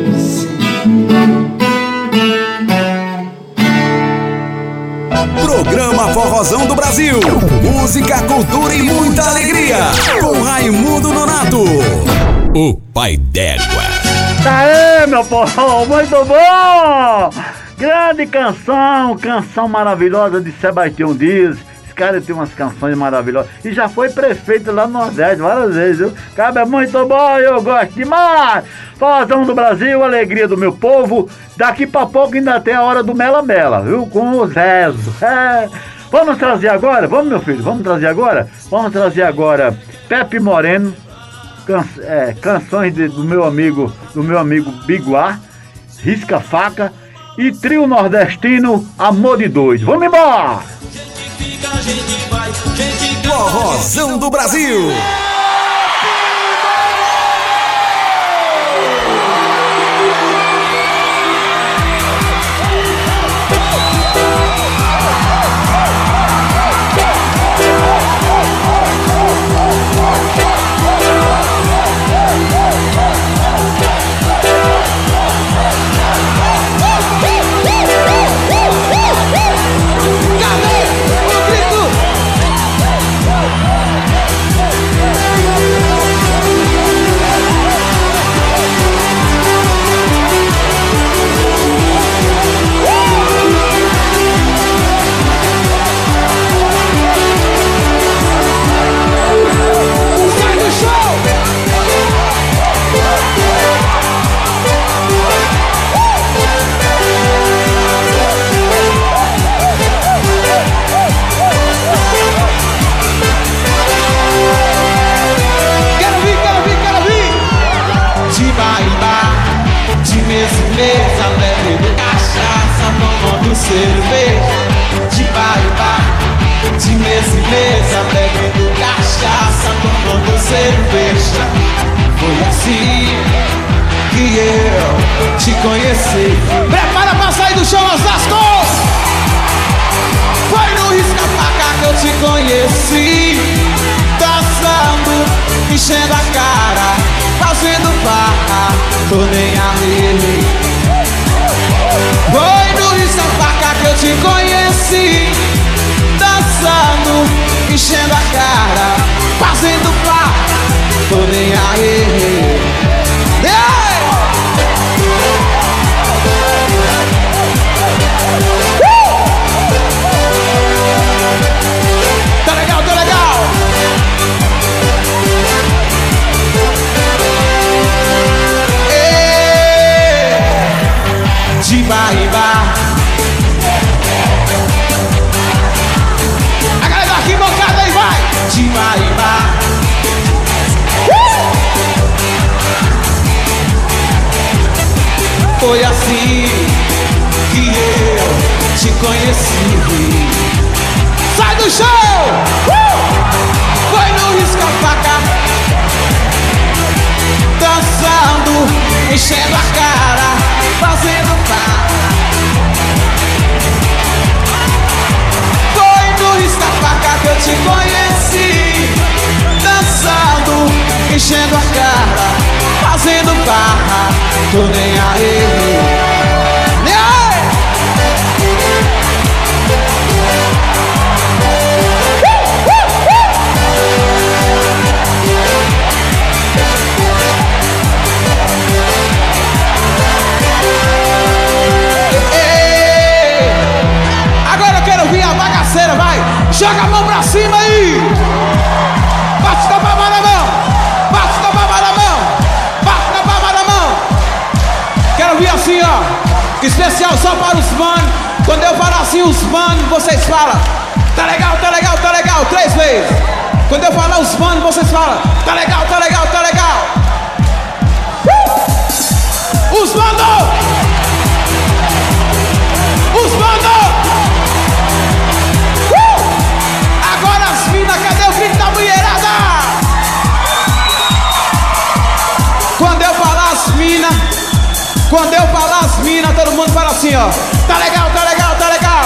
Programa Forrozão do Brasil. Música, cultura e muita alegria. Com Raimundo Nonato. O pai d'égua. Aê, meu povo, muito bom! Grande canção, canção maravilhosa de Sebastião Dias. Esse cara tem umas canções maravilhosas. E já foi prefeito lá no Nordeste várias vezes, viu? Cara, é muito bom, eu gosto demais! Fazão do Brasil, alegria do meu povo. Daqui pra pouco ainda tem a hora do Mela Mela, viu? Com o Zezo. É. Vamos trazer agora? Vamos, meu filho, vamos trazer agora? Vamos trazer agora Pepe Moreno, can- é, canções de- do meu amigo, do meu amigo Biguá, Risca Faca e trio nordestino Amor de Doido. Vamos embora! Forrozão do Brasil. Quando eu falar as minas, todo mundo fala assim, ó. Tá legal, tá legal, tá legal.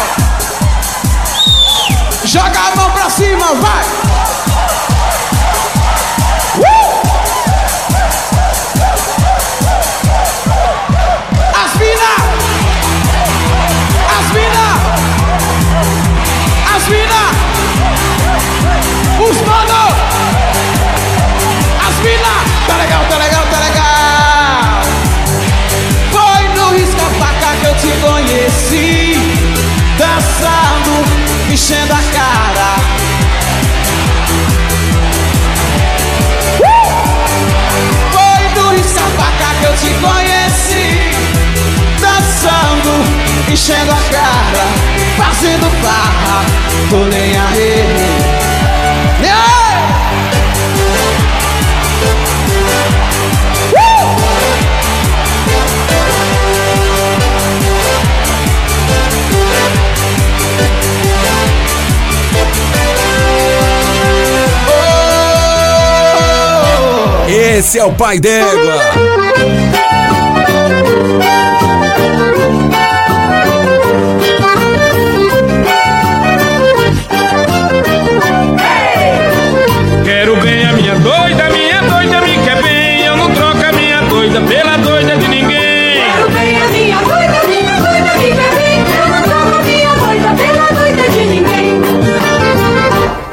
Joga a mão pra cima, vai! Uh! As minas! As! As! Os mano! Enchendo a cara Uh! Foi no risca-faca que eu te conheci dançando, enchendo a cara, fazendo farra, tô nem aí. Esse é o pai d'égua.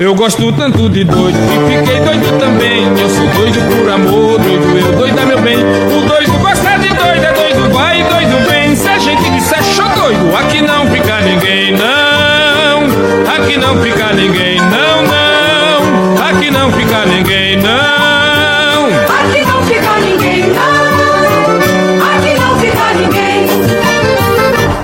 Eu gosto tanto de doido e fiquei doido também. Eu sou doido por amor, doido eu, doida meu bem. O doido gosta de doido, é doido vai doido vem. Se a gente disser show doido, aqui não fica ninguém, não. Aqui não fica ninguém, não, não. Aqui não fica ninguém, não. Aqui não fica ninguém, não.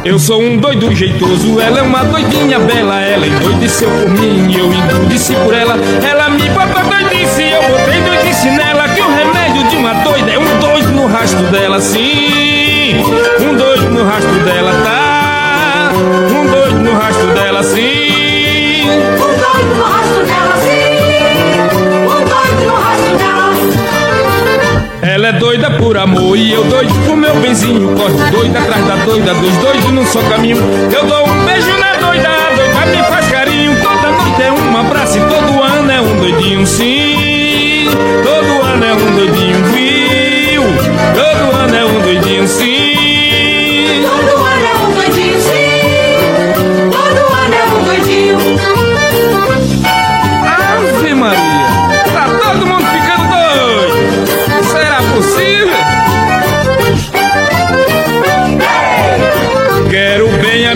Eu sou um doido jeitoso, ela é uma doidinha bela, ela endoideceu por mim, eu endoideci por ela. Ela me botou doidice, eu botei doidice nela, que o remédio de uma doida é um doido no rastro dela, sim. Um doido no rastro dela, tá? Um doido no rastro dela, sim. Um doido no rastro dela, sim. Doida por amor e eu doido por meu benzinho. Corre doida atrás da doida, dois doidos num só caminho. Eu dou um beijo na doida, a doida me faz carinho. Toda noite é um abraço e todo ano é um doidinho, sim. Todo ano é um doidinho, viu? Todo ano é um doidinho, sim. Todo ano é um doidinho, sim. Todo ano é um doidinho. Ave Maria,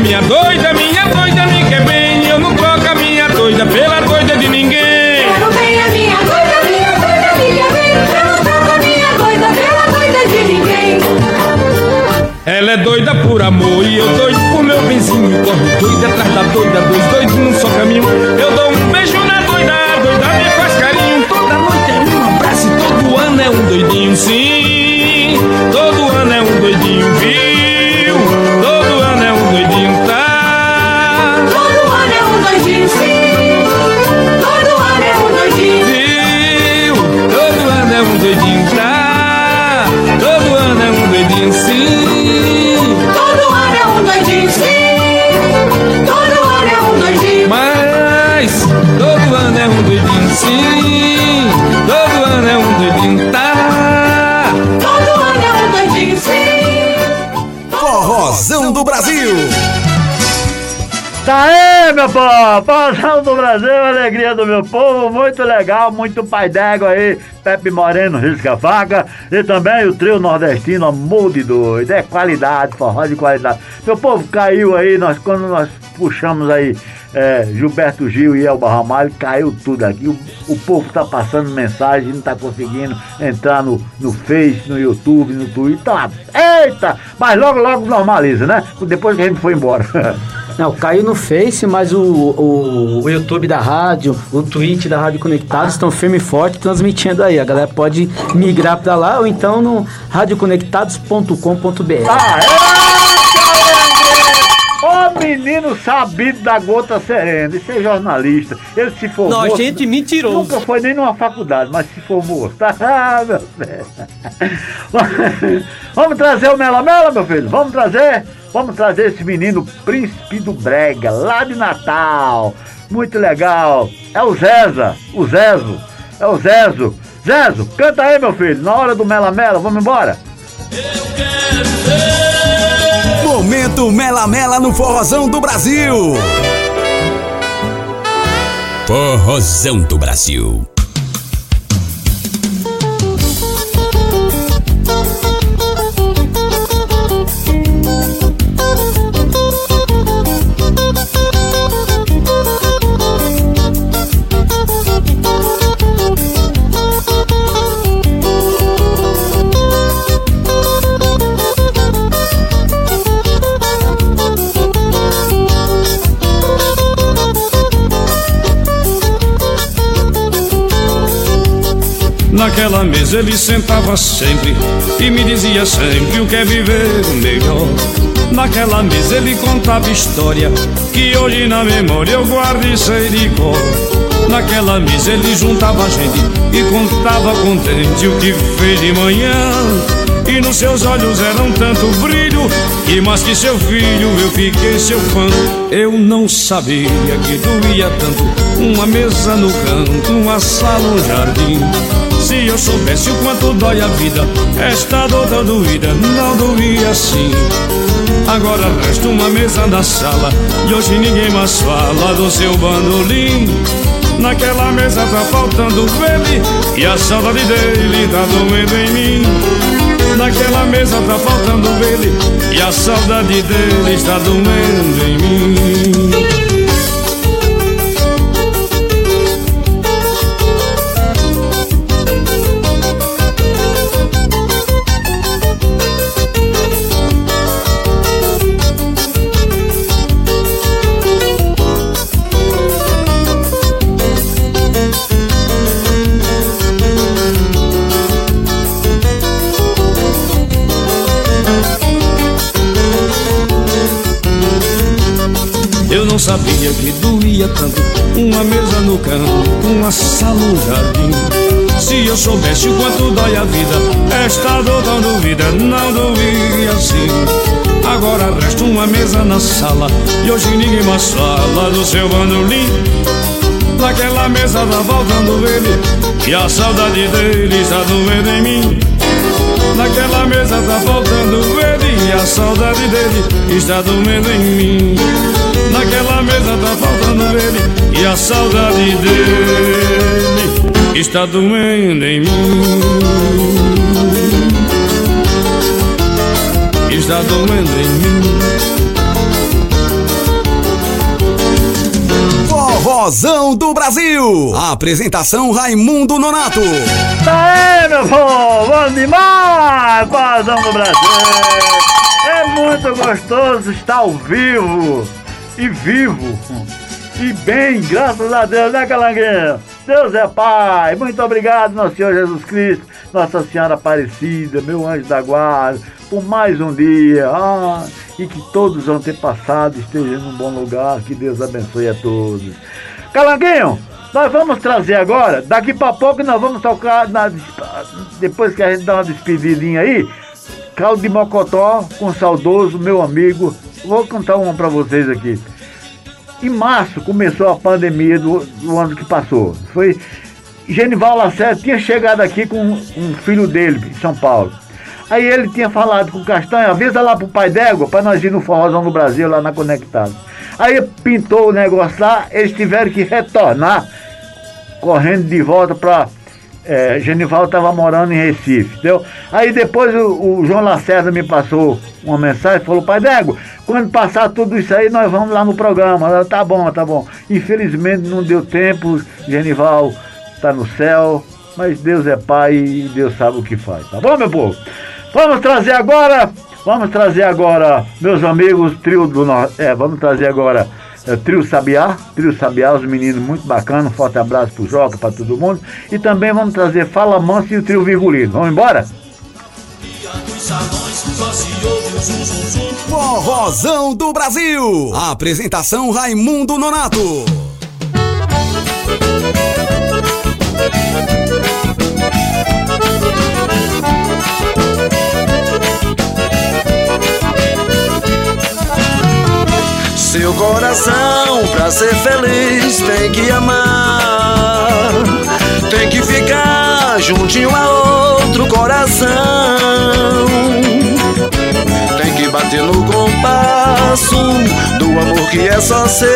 minha doida, minha doida me quer bem. Eu não troco a minha doida pela doida de ninguém. Quero bem a minha doida, minha doida me quer bem. Eu não troco a minha doida pela doida de ninguém. Ela é doida por amor e eu doido por meu benzinho. Corre doida atrás da doida, dois doidos num só caminho. Eu dou um beijo na doida, a doida me faz carinho. Toda noite é um abraço e todo ano é um doidinho, sim. Todo ano é um doidinho, viu? Tá aí, meu povo! Pausão do Brasil, alegria do meu povo, muito legal, muito pai d'égua aí, Pepe Moreno, Risca Vaca, e também o trio nordestino, Amor de Doido, é qualidade, forró de qualidade. Meu povo, caiu aí, nós, quando nós puxamos aí é, Gilberto Gil e Elba Ramalho, caiu tudo aqui, o, o povo tá passando mensagem, não tá conseguindo entrar no, no Face, no YouTube, no Twitter, tá, eita! Mas logo, logo normaliza, né? Depois que a gente foi embora. Não, caiu no Face, mas o, o, o YouTube da rádio, o Twitch da Rádio Conectados estão firme e forte transmitindo aí. A galera pode migrar pra lá ou então no radioconectados.com.br. Ô menino sabido da gota serena, isso é jornalista. Ele se formou. Não, gente mentiroso. Nunca foi nem numa faculdade, mas se formou. Tá, ah, meu Deus. Vamos trazer o Mela Mela, meu filho? Vamos trazer? Vamos trazer esse menino príncipe do Brega, lá de Natal. Muito legal. É o Zeza, o Zezo. É o Zezo. Zezo, canta aí, meu filho. Na hora do Mela Mela, vamos embora. Momento Mela Mela no Forrozão do Brasil. Forrozão do Brasil. Naquela mesa ele sentava sempre e me dizia sempre o que é viver melhor. Naquela mesa ele contava história que hoje na memória eu guardo e sei de cor. Naquela mesa ele juntava gente e contava contente o que fez de manhã. E nos seus olhos era um tanto brilho Que mais que seu filho eu fiquei seu fã. Eu não sabia que doía tanto Uma mesa no canto, uma sala, um jardim. Se eu soubesse o quanto dói a vida Esta dor tão doída não doía assim. Agora resta uma mesa na sala E hoje ninguém mais fala do seu bandolim. Naquela mesa tá faltando ele E a saudade dele tá doendo em mim Naquela mesa tá faltando ele E a saudade dele está doendo em mim não sabia que doía tanto. Uma mesa no canto, uma sala, um jardim. Se eu soubesse o quanto dói a vida Esta dor tão duvida não doía assim. Agora resta uma mesa na sala E hoje ninguém mais fala do seu bandolim Naquela mesa tá faltando ele E a saudade dele está doendo em mim. Naquela mesa tá faltando ele E a saudade dele está doendo em mim Naquela mesa tá faltando ele E a saudade dele está doendo em mim Está doendo em mim Forrozão do Brasil. Apresentação Raimundo Nonato. Tá aí, meu povo, bom demais, Pausão do Brasil. É muito gostoso estar ao vivo e vivo e bem, graças a Deus, né, Calanguinho? Deus é Pai, muito obrigado, nosso Senhor Jesus Cristo, Nossa Senhora Aparecida, meu anjo da guarda, por mais um dia, ah, e que todos vão ter passado estejam num bom lugar, que Deus abençoe a todos. Calanguinho, nós vamos trazer agora, daqui para pouco nós vamos tocar, na, depois que a gente dá uma despedidinha aí, caldo de mocotó com saudoso meu amigo, vou contar uma para vocês aqui. Em março começou a pandemia do, do ano que passou. Foi Genival Lacerda tinha chegado aqui com um filho dele em São Paulo. Aí ele tinha falado com o Castanho, avisa lá pro pai d'égua pra nós ir no Forrozão do Brasil, lá na Conectado. Aí pintou o negócio lá, eles tiveram que retornar, correndo de volta pra. É, Genival estava morando em Recife, entendeu? Aí depois o, o João Lacerda me passou uma mensagem, falou, pai d'égua, quando passar tudo isso aí, nós vamos lá no programa. Eu, tá bom, tá bom. Infelizmente não deu tempo, Genival tá no céu, mas Deus é pai e Deus sabe o que faz, tá bom, meu povo? Vamos trazer agora, vamos trazer agora, meus amigos, trio do é, vamos trazer agora é, Trio Sabiá, Trio Sabiá, os meninos muito bacanas, um forte abraço pro Joca, pra todo mundo, e também vamos trazer Fala Manso e o Trio Virgulino, vamos embora? Forrozão do Brasil. Apresentação Raimundo Nonato. Seu coração, pra ser feliz, tem que amar. Tem que ficar juntinho a outro coração. Tem que bater no compasso do amor que é só seu.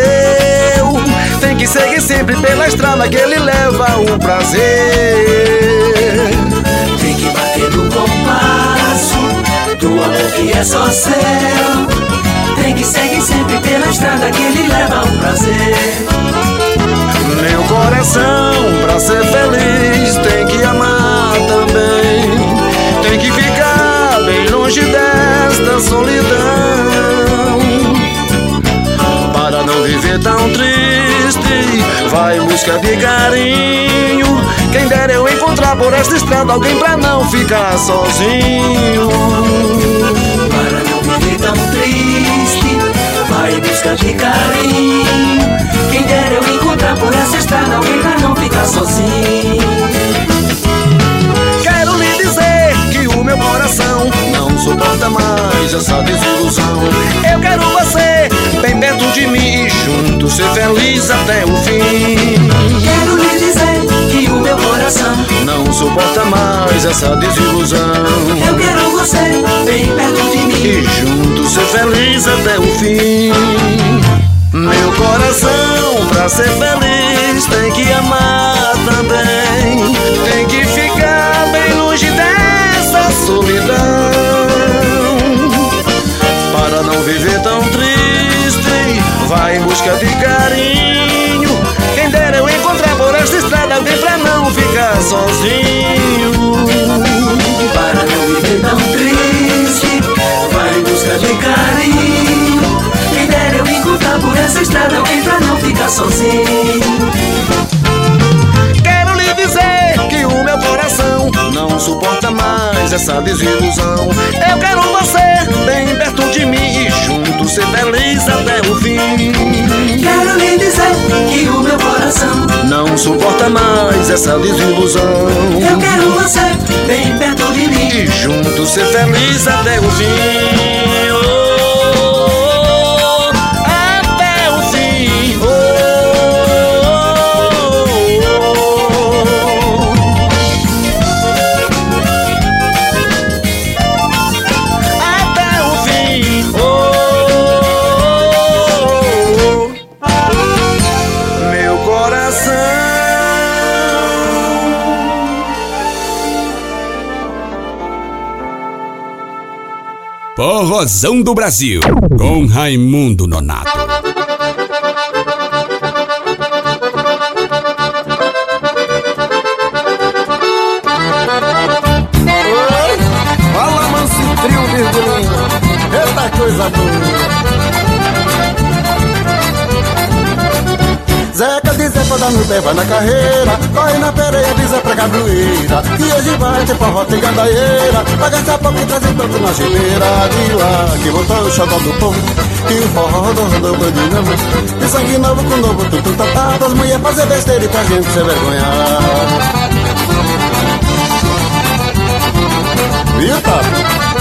Tem que seguir sempre pela estrada que ele leva o prazer. Tem que bater no compasso do amor que é só seu. Tem que seguir sempre pela estrada que ele leva o prazer. Meu coração, pra ser feliz, tem que amar também. Tem que ficar bem longe desta solidão. Para não viver tão triste, vai em busca de carinho. Quem dera eu encontrar por esta estrada alguém pra não ficar sozinho. Vai em busca de carinho. Quem dera eu encontrar por essa estrada alguém pra não ficar sozinho. Quero lhe dizer que o meu coração não suporta mais essa desilusão. Eu quero você bem perto de mim e junto ser feliz até o fim. Quero lhe dizer que o meu coração Não suporta mais essa desilusão. Você bem perto de mim E junto ser feliz até o fim. Meu coração, pra ser feliz, tem que amar também. Tem que ficar bem longe dessa solidão. Para não viver tão triste, vai em busca de carinho. Quem dera eu encontrar por esta estrada alguém pra não ficar sozinho. Por essa estrada alguém pra não ficar sozinho. Quero lhe dizer que o meu coração não suporta mais essa desilusão. Eu quero você bem perto de mim e junto ser feliz até o fim. Quero lhe dizer que o meu coração Não suporta mais essa desilusão. Eu quero você bem perto de mim E junto ser feliz até o fim. Forrozão do Brasil. Com Raimundo Nonato. Pra no pé, vai na carreira Corre na pereia, é pra cabroeira E hoje vai ter forró, tem gandaieira Pra gastar pouco e trazer tanto na chileira De lá que botar o xodó do povo Que o forró rodou de novo De sangue novo com novo, tudo tapado As mulheres fazer besteira e pra gente se vergonhar Viu, Tato?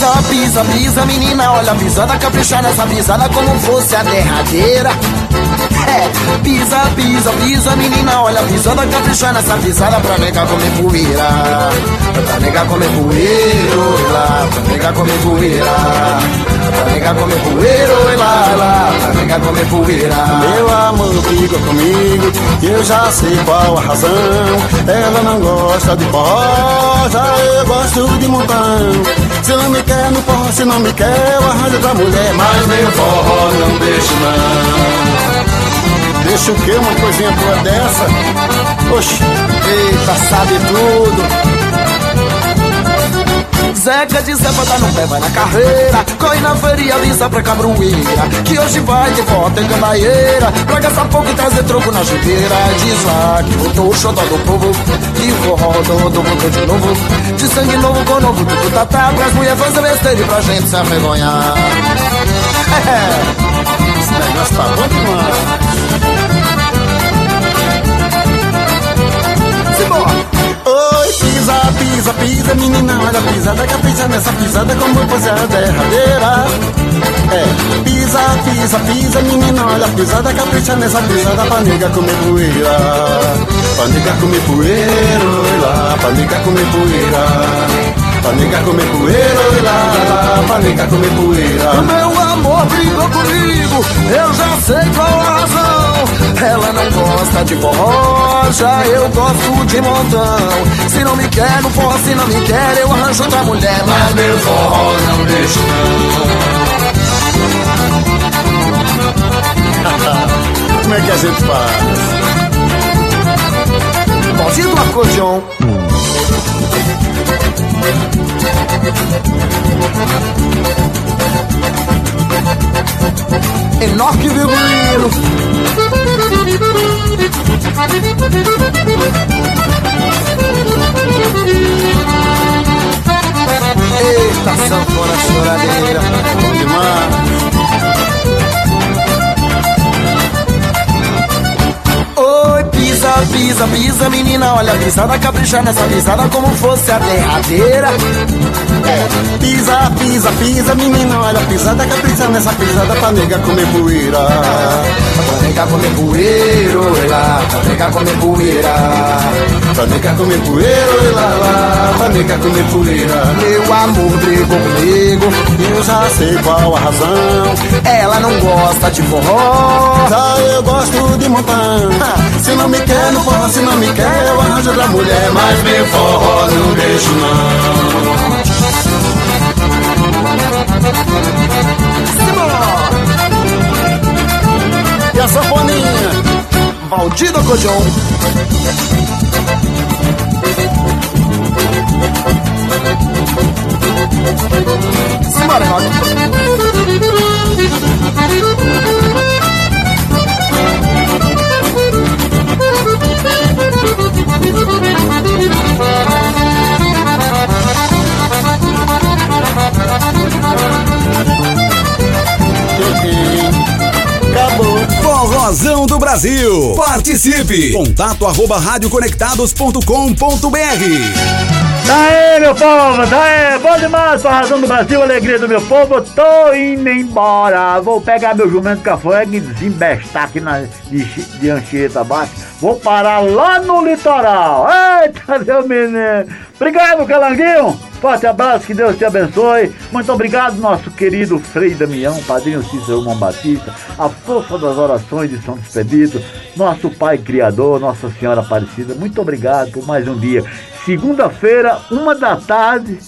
Pisa, pisa, pisa, menina, olha, pisada caprichar nessa pisada como fosse a derradeira. É, pisa, pisa, pisa, menina, olha, pisando caprichando essa pisada pra negar comer poeira. Pra negar comer poeira, lá, pra negar comer poeira. Pra negar comer poeira, lá, lá, pra negar comer poeira. Meu amor briga comigo, eu já sei qual a razão. Ela não gosta de forró, já eu gosto de montão. Se não me quer no forró, se não me quer, eu arranjo pra mulher. Mas meu forró não deixa não. Deixa o quê? Uma coisinha tua dessa? Oxi, eita, sabe tudo. Zeca de Zé no pé, vai na carreira. Corre na feria, avisa pra cabroeira Que hoje vai de volta em candaeira Pra gastar pouco e trazer troco na chuveira Diz lá que botou o xodó do povo Que forró todo botou de novo. De sangue novo com novo tudo tá tá Pras mulher fazer besteira e pra gente se avergonhar. É, esse negócio tá bom demais pisa, pisa, pisa, menina, olha a pisada, capricha nessa pisada como fosse a derradeira. É, pisa, pisa, pisa, menina, olha a pisada, capricha nessa pisada pra nega comer poeira. Pra nega comer poeira, oi lá, pra nega comer poeira. Pra nega comer poeira, oi lá, lá, pra nega comer poeira. Meu amor brigou comigo, eu já sei qual a razão. Ela não gosta de forró, já eu gosto de montão. Se não me quer no forró, se não me quer, eu arranjo outra mulher. Mas meu forró não deixa Como é que a gente faz? Bozinho do acordeon. Enoque Virgulino. Eita, sanfona choradeira. Bom. Pisa, pisa, menina, olha a pisada capricha nessa pisada como fosse a derradeira. É, pisa, pisa, pisa, menina, olha a pisada, capricha nessa pisada pra nega comer poeira. Pra nega comer poeira, oi lá, pra nega comer poeira. Pra nega comer poeira, oi lá, lá, pra nega comer poeira. Meu amor brigou comigo, eu já sei qual a razão. Ela não gosta de forró, já eu gosto de montão. Se não me quer no forró, se não me quer, eu arranjo pra mulher. Mas meu forró não deixo não. E a sanfoninha? Valdir do Cojão. Simbora, Acabou. Forrozão do Brasil. Participe. Contato arroba radioconectados.com.br Daí, meu povo, daí, bom demais, razão do Brasil, alegria do meu povo, tô indo embora, vou pegar meu jumento café e desembestar aqui na, de, de Anchieta abaixo, vou parar lá no litoral, eita, meu menino, obrigado, Calanguinho, forte abraço, que Deus te abençoe, muito obrigado, nosso querido Frei Damião, padrinho Cícero Mão Batista, a força das orações de São Despedido, nosso Pai Criador, Nossa Senhora Aparecida, muito obrigado por mais um dia, Segunda-feira, uma da tarde,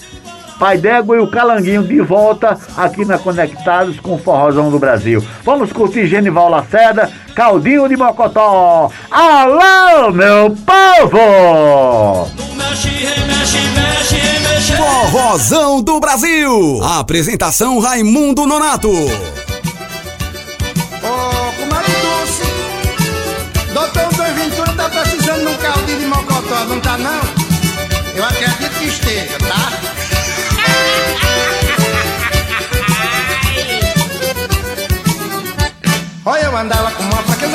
Pai D'Égua e o Calanguinho de volta aqui na Conectados com o Forrozão do Brasil. Vamos curtir Genival Lacerda, Caldinho de Mocotó. Alô, meu povo! Forrozão do Brasil. Apresentação Raimundo Nonato. Ô, comadre Dulce, doutor Antônio Ventura tá precisando de um caldinho de mocotó, não tá não? Eu acredito que esteja, tá? Olha, eu andava com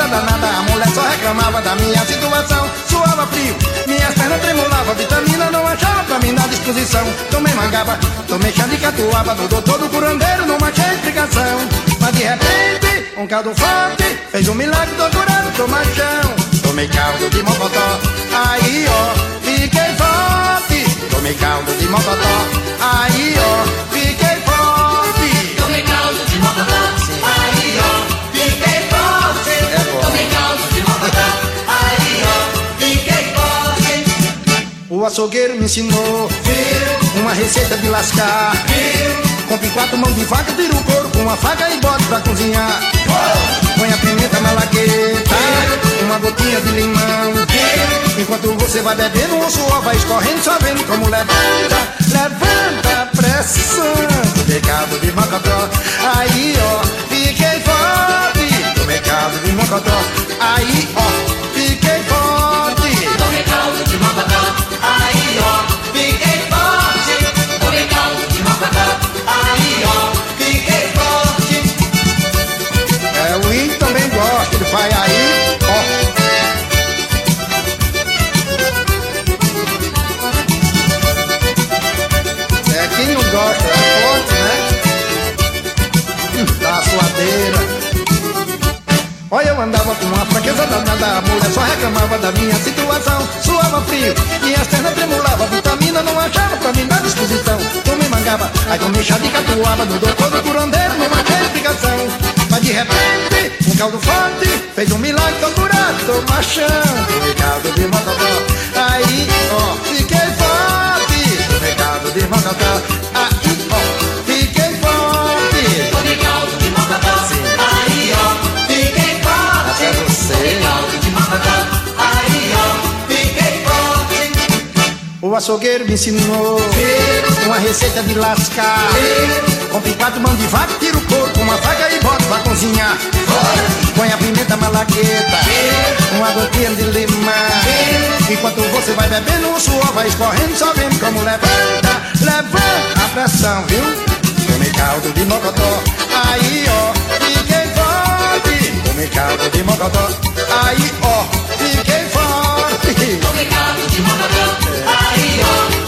danada A mulher só reclamava da minha situação. Suava frio, minhas pernas tremulavam. Vitamina não achava pra mim dar disposição. Tomei mangaba, tomei chá de catuaba. Do doutor do curandeiro não achei explicação Mas de repente um caldo forte fez um milagre, tô curado, tô machão. Tomei caldo de mocotó, aí ó, fiquei forte. Tomei caldo de mocotó, aí ó, fiquei forte. Tomei caldo de mocotó, O açougueiro me ensinou uma receita de lascar. Compre quatro mãos de vaca, tira o couro com uma faca e bota pra cozinhar. Põe a pimenta na lagueta, uma gotinha de limão. Enquanto você vai bebendo, o suor vai escorrendo, só vendo como levanta, levanta a pressão. Tomei caldo de mocotó, aí ó, fiquei forte. Tomei caldo de mocotó, aí ó, fiquei forte. Tomei caldo de mocotó, Olha, eu andava com uma fraqueza danada, a mulher só reclamava da minha situação. Suava frio e as pernas tremulavam, vitamina não achava pra mim dar disposição. Tomei mangaba, aí tomei chá de catuaba, no doutor do curandeiro, não achei explicação. Mas de repente, um caldo forte fez um milagre, tô curado, tô machão. Tomei caldo de mocotó, aí ó, fiquei forte. Tomei caldo de mocotó, aí açougueiro me ensinou uma receita de lascar. Compre quatro mãos de vaca, tira o couro com uma faca e bota pra cozinhar. Põe a pimenta malagueta, uma gotinha de limão. Enquanto você vai bebendo, o suor vai escorrendo, só vendo como levanta, levanta a pressão, viu? Tomei caldo de mocotó, aí ó, fiquei forte. Tomei caldo de mocotó, aí ó, fiquei forte. Tomei caldo de mocotó, aí ó,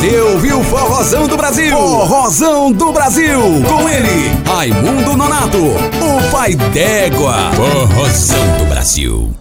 Você ouviu Forrozão do Brasil? Forrozão do Brasil. Com ele, Raimundo Nonato, o pai d'égua. Forrozão do Brasil.